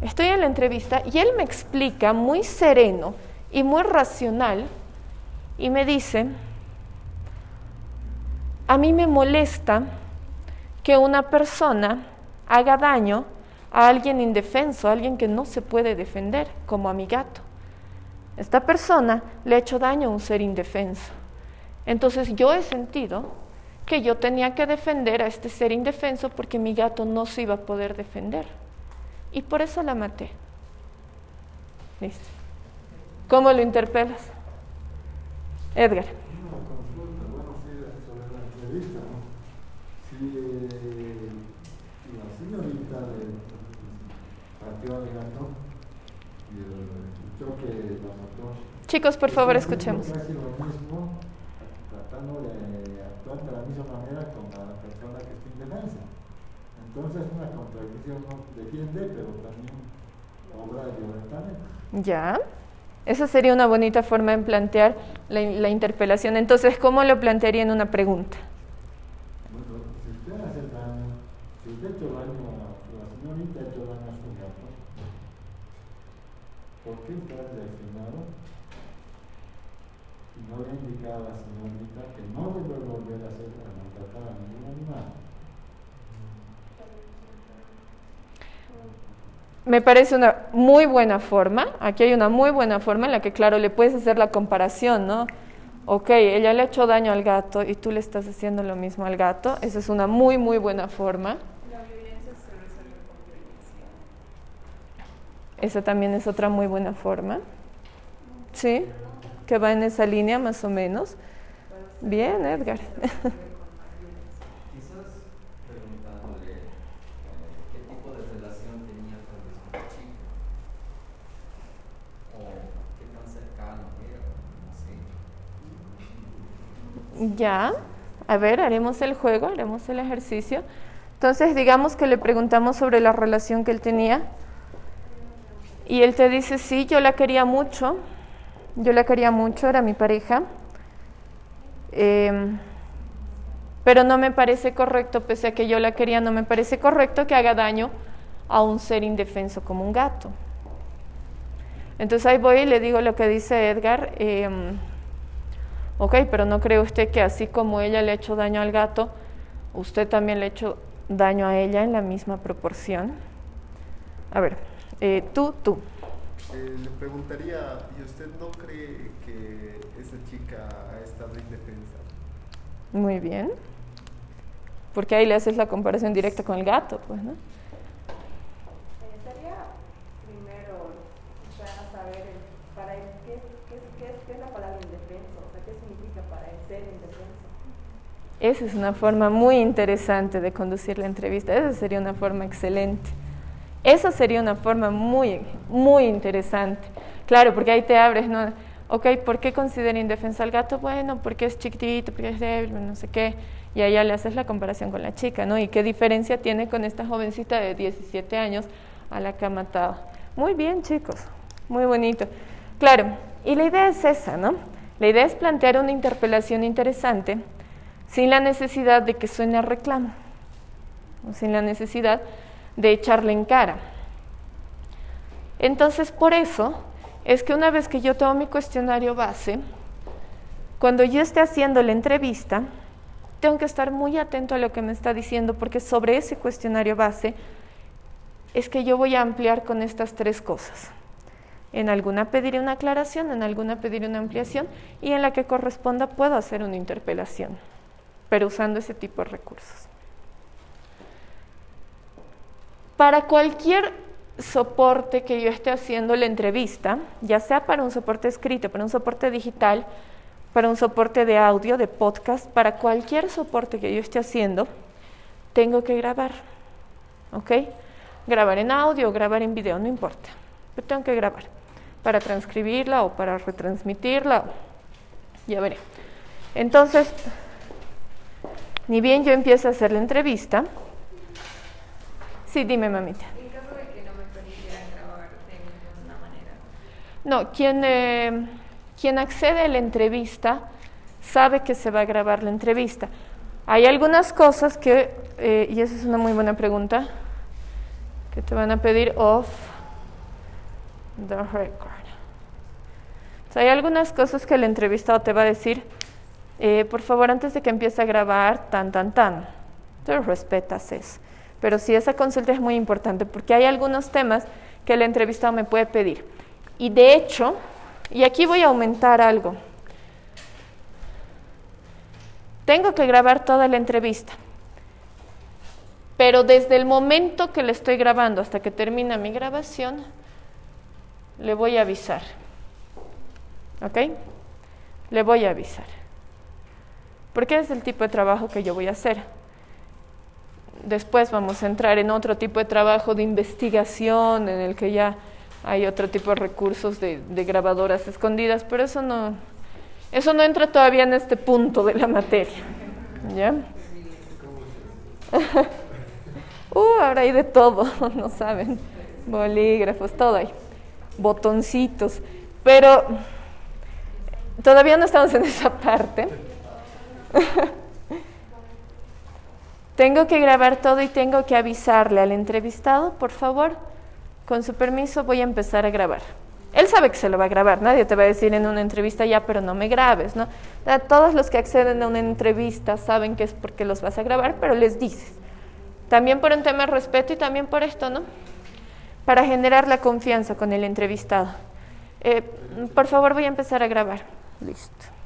Estoy en la entrevista y él me explica muy sereno y muy racional y me dice, a mí me molesta que una persona haga daño a alguien indefenso, a alguien que no se puede defender, como a mi gato. Esta persona le ha hecho daño a un ser indefenso. Entonces yo he sentido que yo tenía que defender a este ser indefenso porque mi gato no se iba a poder defender. Y por eso la maté. ¿Listo? ¿Cómo lo interpelas? Edgar.
la señorita y la mató.
Chicos, por favor, escuchemos.
Casi lo mismo, tratando de actuar de la misma manera con la persona que está en defensa. Entonces, una contradicción no defiende, pero también obra violentamente.
Ya. Esa sería una bonita forma de plantear la, la interpelación. Entonces, ¿cómo lo plantearía en una pregunta?
Bueno, si usted hace daño, si usted ha hecho daño a la señorita, ha hecho daño a su gato, ¿por qué usted ha reaccionado? Y no le ha indicado a la señorita que no debe volver a hacer a maltratar a ningún animal.
Me parece una muy buena forma, aquí hay una muy buena forma en la que, claro, le puedes hacer la comparación, ¿no? Ok, ella le ha hecho daño al gato y tú le estás haciendo lo mismo al gato, esa es una muy, muy buena forma.
La violencia se resuelve con violencia.
Esa también es otra muy buena forma. ¿Sí? Que va en esa línea más o menos. Bien, Edgar.
Quizás preguntándole eh, qué tipo de relación tenía tal vez con la chica. O qué tan cercano era, no sé.
Ya, a ver, haremos el juego, haremos el ejercicio. Entonces, digamos que le preguntamos sobre la relación que él tenía. Y él te dice, sí, yo la quería mucho, yo la quería mucho, era mi pareja. Em, pero no me parece correcto, pese a que yo la quería, no me parece correcto que haga daño a un ser indefenso como un gato. Entonces ahí voy y le digo lo que dice Edgar. em, ok, pero ¿no cree usted que así como ella le ha hecho daño al gato, usted también le ha hecho daño a ella en la misma proporción? A ver, eh, tú, tú.
Eh, le preguntaría, ¿y usted no cree que esa chica ha estado indefensa?
Muy bien. Porque ahí le haces la comparación directa con el gato, pues, ¿no?
Eh, Sería primero o sea, saber el- para él qué, qué, qué, qué es la palabra indefenso, o sea, qué significa para él ser indefenso.
Esa es una forma muy interesante de conducir la entrevista. Esa sería una forma excelente. Esa sería una forma muy, muy interesante. Claro, porque ahí te abres, ¿no? Ok, ¿por qué considera indefensa al gato? Bueno, porque es chiquitito, porque es débil, no sé qué. Y allá le haces la comparación con la chica, ¿no? ¿Y qué diferencia tiene con esta jovencita de 17 años a la que ha matado? Muy bien, chicos. Muy bonito. Claro, y la idea es esa, ¿no? La idea es plantear una interpelación interesante sin la necesidad de que suene a reclamo, sin la necesidad de echarle en cara. Entonces, por eso es que una vez que yo tengo mi cuestionario base, cuando yo esté haciendo la entrevista, tengo que estar muy atento a lo que me está diciendo, porque sobre ese cuestionario base es que yo voy a ampliar con estas tres cosas. En alguna pediré una aclaración, en alguna pediré una ampliación y en la que corresponda puedo hacer una interpelación, pero usando ese tipo de recursos. Para cualquier soporte que yo esté haciendo la entrevista, ya sea para un soporte escrito, para un soporte digital, para un soporte de audio, de podcast, para cualquier soporte que yo esté haciendo, tengo que grabar. ¿Ok? Grabar en audio, grabar en video, no importa. Pero tengo que grabar para transcribirla o para retransmitirla. Ya veré. Entonces, ni bien yo empiezo a hacer la entrevista. Sí, dime, mamita.
En caso de que no me permitieran grabar de ninguna manera.
No, quien, eh, quien accede a la entrevista sabe que se va a grabar la entrevista. Hay algunas cosas que, eh, y esa es una muy buena pregunta, que te van a pedir off the record. O sea, hay algunas cosas que el entrevistado te va a decir, eh, por favor, antes de que empiece a grabar, tan, tan, tan. Tú respetas eso. Pero sí, esa consulta es muy importante porque hay algunos temas que el entrevistado me puede pedir. Y de hecho, y aquí voy a aumentar algo. Tengo que grabar toda la entrevista. Pero desde el momento que le estoy grabando hasta que termina mi grabación, le voy a avisar. ¿Ok? Le voy a avisar. Porque es el tipo de trabajo que yo voy a hacer. Después vamos a entrar en otro tipo de trabajo de investigación en el que ya hay otro tipo de recursos de, grabadoras escondidas, pero eso no, eso no entra todavía en este punto de la materia. ¿Ya? uh, ahora hay de todo, no saben. bolígrafos, todo ahí, botoncitos. Pero todavía no estamos en esa parte. tengo que grabar todo y tengo que avisarle al entrevistado, por favor, con su permiso voy a empezar a grabar. Él sabe que se lo va a grabar, nadie te va a decir en una entrevista ya, pero no me grabes, ¿no? Todos los que acceden a una entrevista saben que es porque los vas a grabar, pero les dices. También por un tema de respeto y también por esto, ¿no? Para generar la confianza con el entrevistado. Eh, por favor, voy a empezar a grabar. Listo.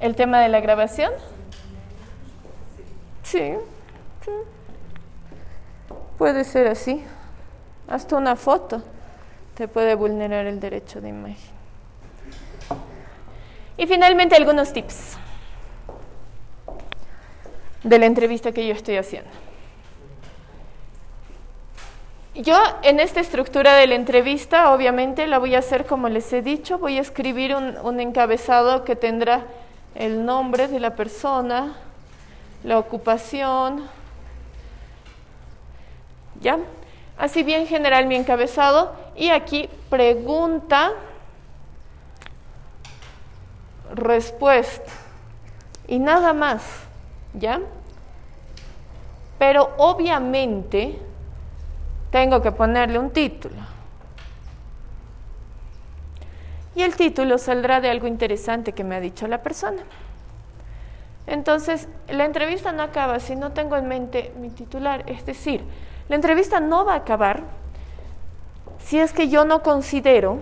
¿El tema de la grabación? Sí, sí. Puede ser así. Hasta una foto te puede vulnerar el derecho de imagen. Y finalmente algunos tips de la entrevista que yo estoy haciendo. Yo en esta estructura de la entrevista, obviamente la voy a hacer como les he dicho, voy a escribir un, un encabezado que tendrá el nombre de la persona, la ocupación, ¿ya? Así bien general mi encabezado y aquí pregunta, respuesta y nada más, ¿ya? Pero obviamente tengo que ponerle un título. Y el título saldrá de algo interesante que me ha dicho la persona. Entonces, la entrevista no acaba si no tengo en mente mi titular, es decir, la entrevista no va a acabar si es que yo no considero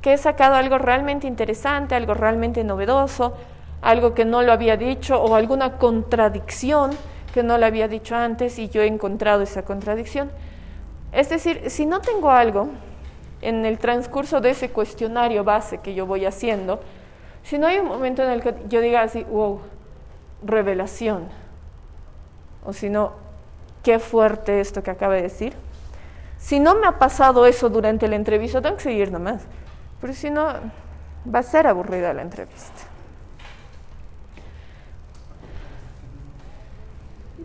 que he sacado algo realmente interesante, algo realmente novedoso, algo que no lo había dicho o alguna contradicción que no lo había dicho antes y yo he encontrado esa contradicción. Es decir, si no tengo algo en el transcurso de ese cuestionario base que yo voy haciendo, si no hay un momento en el que yo diga así, wow, revelación, o si no, qué fuerte esto que acaba de decir, si no me ha pasado eso durante la entrevista, tengo que seguir nomás, pero si no, va a ser aburrida la entrevista.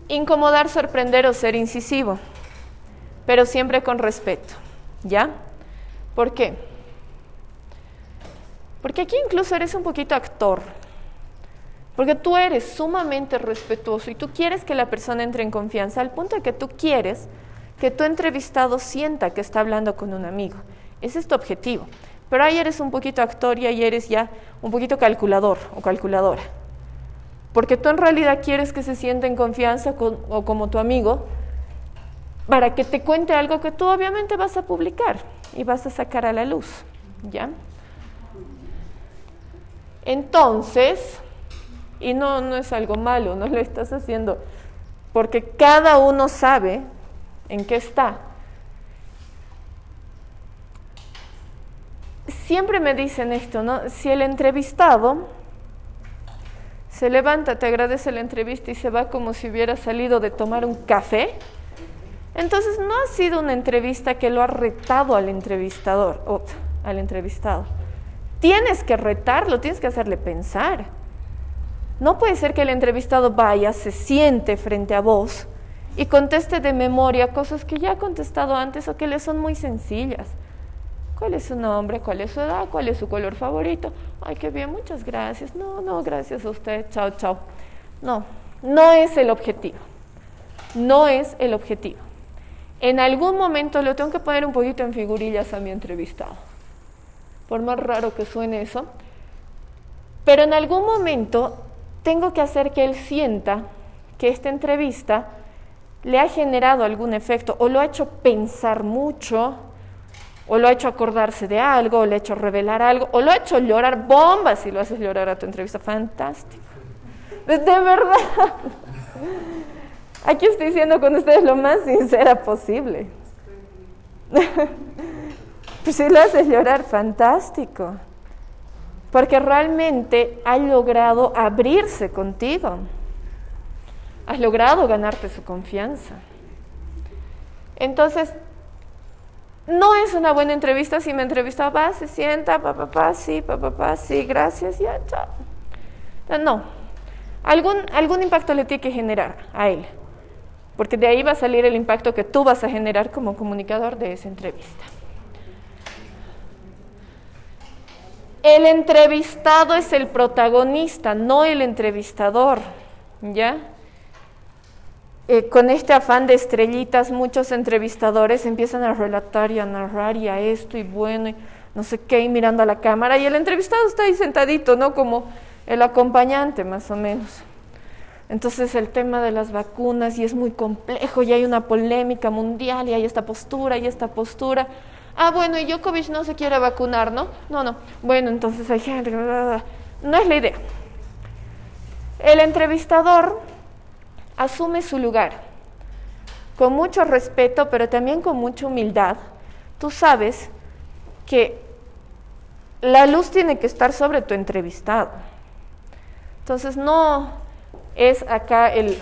Incomodar, sorprender o ser incisivo, pero siempre con respeto, ¿ya? ¿Por qué? Porque aquí incluso eres un poquito actor. Porque tú eres sumamente respetuoso y tú quieres que la persona entre en confianza al punto de que tú quieres que tu entrevistado sienta que está hablando con un amigo. Ese es tu objetivo. Pero ahí eres un poquito actor y ahí eres ya un poquito calculador o calculadora. Porque tú en realidad quieres que se sienta en confianza o como tu amigo para que te cuente algo que tú obviamente vas a publicar y vas a sacar a la luz, ¿ya? Entonces, y no, no es algo malo, no lo estás haciendo, porque cada uno sabe en qué está. Siempre me dicen esto, ¿no? Si el entrevistado se levanta, te agradece la entrevista y se va como si hubiera salido de tomar un café, entonces no ha sido una entrevista que lo ha retado al entrevistador o al entrevistado. Tienes que retarlo, tienes que hacerle pensar. No puede ser que el entrevistado vaya, se siente frente a vos y conteste de memoria cosas que ya ha contestado antes o que le son muy sencillas. ¿Cuál es su nombre? ¿Cuál es su edad? ¿Cuál es su color favorito? Ay, qué bien, muchas gracias. No, no, gracias a usted. Chao, chao. No, no es el objetivo. No es el objetivo en algún momento lo tengo que poner un poquito en figurillas a mi entrevistado. Por más raro que suene eso. Pero en algún momento tengo que hacer que él sienta que esta entrevista le ha generado algún efecto o lo ha hecho pensar mucho, o lo ha hecho acordarse de algo, o le ha hecho revelar algo, o lo ha hecho llorar bombas si lo haces llorar a tu entrevista. Fantástico. De verdad. Aquí estoy diciendo con ustedes lo más sincera posible. pues si lo haces llorar, fantástico. Porque realmente ha logrado abrirse contigo. Has logrado ganarte su confianza. Entonces, no es una buena entrevista si me entrevista, va, se sienta, papá, pa, pa, sí, papá, pa, sí, gracias, ya, chao. No, algún, algún impacto le tiene que generar a él, porque de ahí va a salir el impacto que tú vas a generar como comunicador de esa entrevista. El entrevistado es el protagonista, no el entrevistador, ¿ya? Eh, con este afán de estrellitas, muchos entrevistadores empiezan a relatar y a narrar y a esto y bueno, y no sé qué, y mirando a la cámara, y el entrevistado está ahí sentadito, ¿no? Como el acompañante, más o menos. Entonces el tema de las vacunas y es muy complejo y hay una polémica mundial y hay esta postura y esta postura. Ah, bueno, y Djokovic no se quiere vacunar, ¿no? No, no. Bueno, entonces hay gente... No es la idea. El entrevistador asume su lugar con mucho respeto, pero también con mucha humildad. Tú sabes que la luz tiene que estar sobre tu entrevistado. Entonces no es acá el,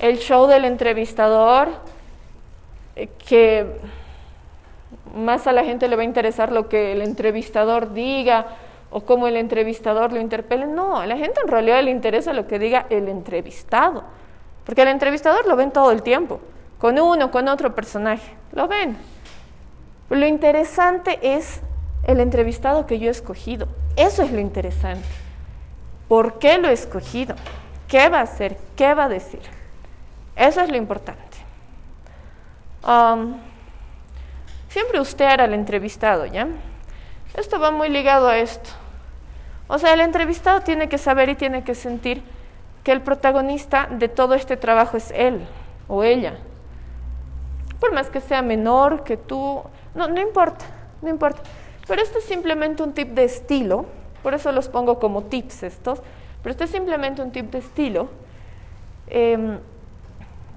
el show del entrevistador eh, que más a la gente le va a interesar lo que el entrevistador diga o cómo el entrevistador lo interpele. No, a la gente en realidad le interesa lo que diga el entrevistado, porque el entrevistador lo ven todo el tiempo, con uno, con otro personaje, lo ven. Lo interesante es el entrevistado que yo he escogido. Eso es lo interesante. ¿Por qué lo he escogido? ¿Qué va a hacer? ¿Qué va a decir? Eso es lo importante. Um, siempre usted era el entrevistado, ¿ya? Esto va muy ligado a esto. O sea, el entrevistado tiene que saber y tiene que sentir que el protagonista de todo este trabajo es él o ella. Por más que sea menor que tú, no, no importa, no importa. Pero esto es simplemente un tip de estilo, por eso los pongo como tips estos, pero esto es simplemente un tip de estilo em,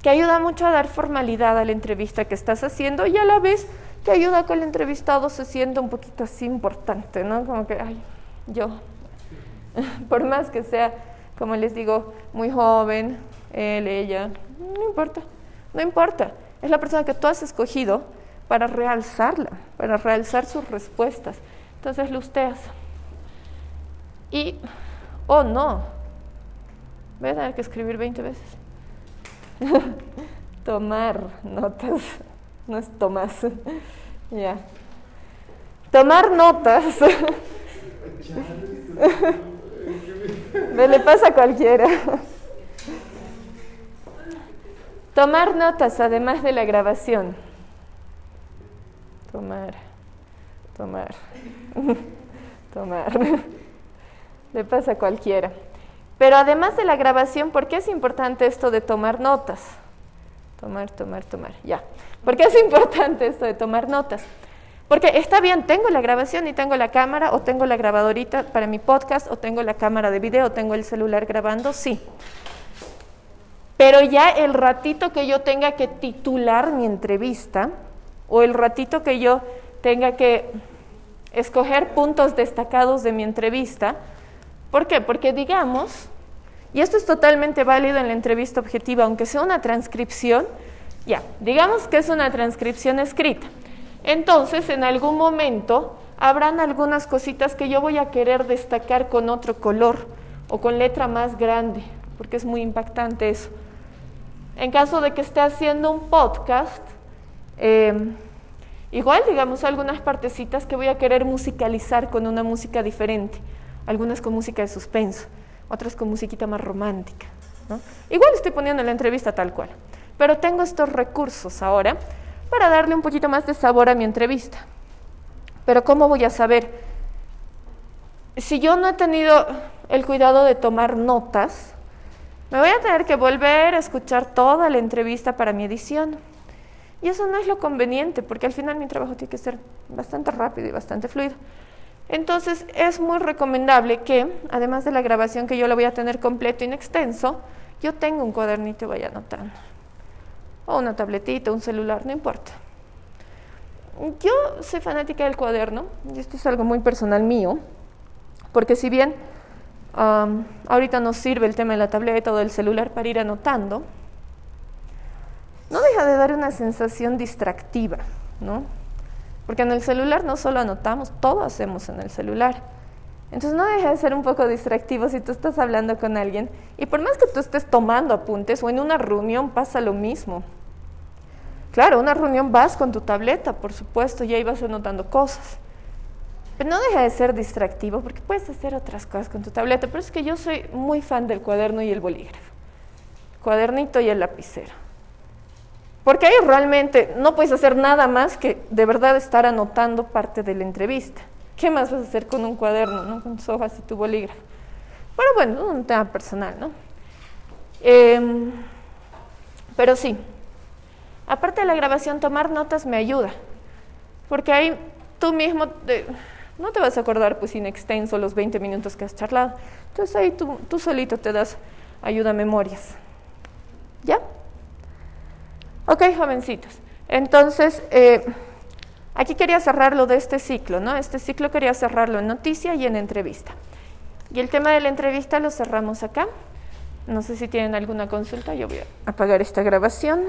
que ayuda mucho a dar formalidad a la entrevista que estás haciendo y a la vez que ayuda a que el entrevistado se sienta un poquito así importante, ¿no? Como que, ay, yo, por más que sea, como les digo, muy joven, él, ella, no importa, no importa, es la persona que tú has escogido para realzarla, para realzar sus respuestas. Entonces lo usteas. Y, oh no, voy a tener que escribir 20 veces. Tomar notas no es Tomás. ya. Tomar notas. Me le pasa a cualquiera. Tomar notas además de la grabación. Tomar, tomar, tomar. Le pasa a cualquiera. Pero además de la grabación, ¿por qué es importante esto de tomar notas? Tomar, tomar, tomar. Ya. ¿Por qué es importante esto de tomar notas? Porque está bien, tengo la grabación y tengo la cámara, o tengo la grabadorita para mi podcast, o tengo la cámara de video, o tengo el celular grabando, sí. Pero ya el ratito que yo tenga que titular mi entrevista, o el ratito que yo tenga que escoger puntos destacados de mi entrevista, ¿por qué? Porque digamos, y esto es totalmente válido en la entrevista objetiva, aunque sea una transcripción, ya, digamos que es una transcripción escrita. Entonces, en algún momento habrán algunas cositas que yo voy a querer destacar con otro color o con letra más grande, porque es muy impactante eso. En caso de que esté haciendo un podcast, em, igual digamos algunas partecitas que voy a querer musicalizar con una música diferente, algunas con música de suspenso, otras con musiquita más romántica. Igual estoy poniendo la entrevista tal cual pero tengo estos recursos ahora para darle un poquito más de sabor a mi entrevista. Pero ¿cómo voy a saber? Si yo no he tenido el cuidado de tomar notas, me voy a tener que volver a escuchar toda la entrevista para mi edición. Y eso no es lo conveniente, porque al final mi trabajo tiene que ser bastante rápido y bastante fluido. Entonces es muy recomendable que, además de la grabación que yo la voy a tener completo y en extenso, yo tenga un cuadernito y vaya anotando o una tabletita, un celular, no importa. Yo soy fanática del cuaderno, y esto es algo muy personal mío, porque si bien ahorita nos sirve el tema de la tableta o del celular para ir anotando, no deja de dar una sensación distractiva. ¿no? Porque en el celular no solo anotamos, todo hacemos en el celular. Entonces no deja de ser un poco distractivo si tú estás hablando con alguien y por más que tú estés tomando apuntes o en una reunión pasa lo mismo. Claro, una reunión vas con tu tableta, por supuesto, y ahí vas anotando cosas. Pero no deja de ser distractivo porque puedes hacer otras cosas con tu tableta. Pero es que yo soy muy fan del cuaderno y el bolígrafo. Cuadernito y el lapicero. Porque ahí realmente no puedes hacer nada más que de verdad estar anotando parte de la entrevista. ¿Qué más vas a hacer con un cuaderno, ¿no? con tus hojas y tu bolígrafo? Pero bueno, un tema personal, ¿no? Em, pero sí, aparte de la grabación, tomar notas me ayuda, porque ahí tú mismo no te vas a acordar pues in extenso los 20 minutos que has charlado. Entonces ahí tú, tú solito te das ayuda a memorias. ¿Ya? Ok, jovencitos. Entonces, eh, aquí quería cerrarlo de este ciclo, ¿no? Este ciclo quería cerrarlo en noticia y en entrevista. Y el tema de la entrevista lo cerramos acá. No sé si tienen alguna consulta, yo voy a apagar esta grabación.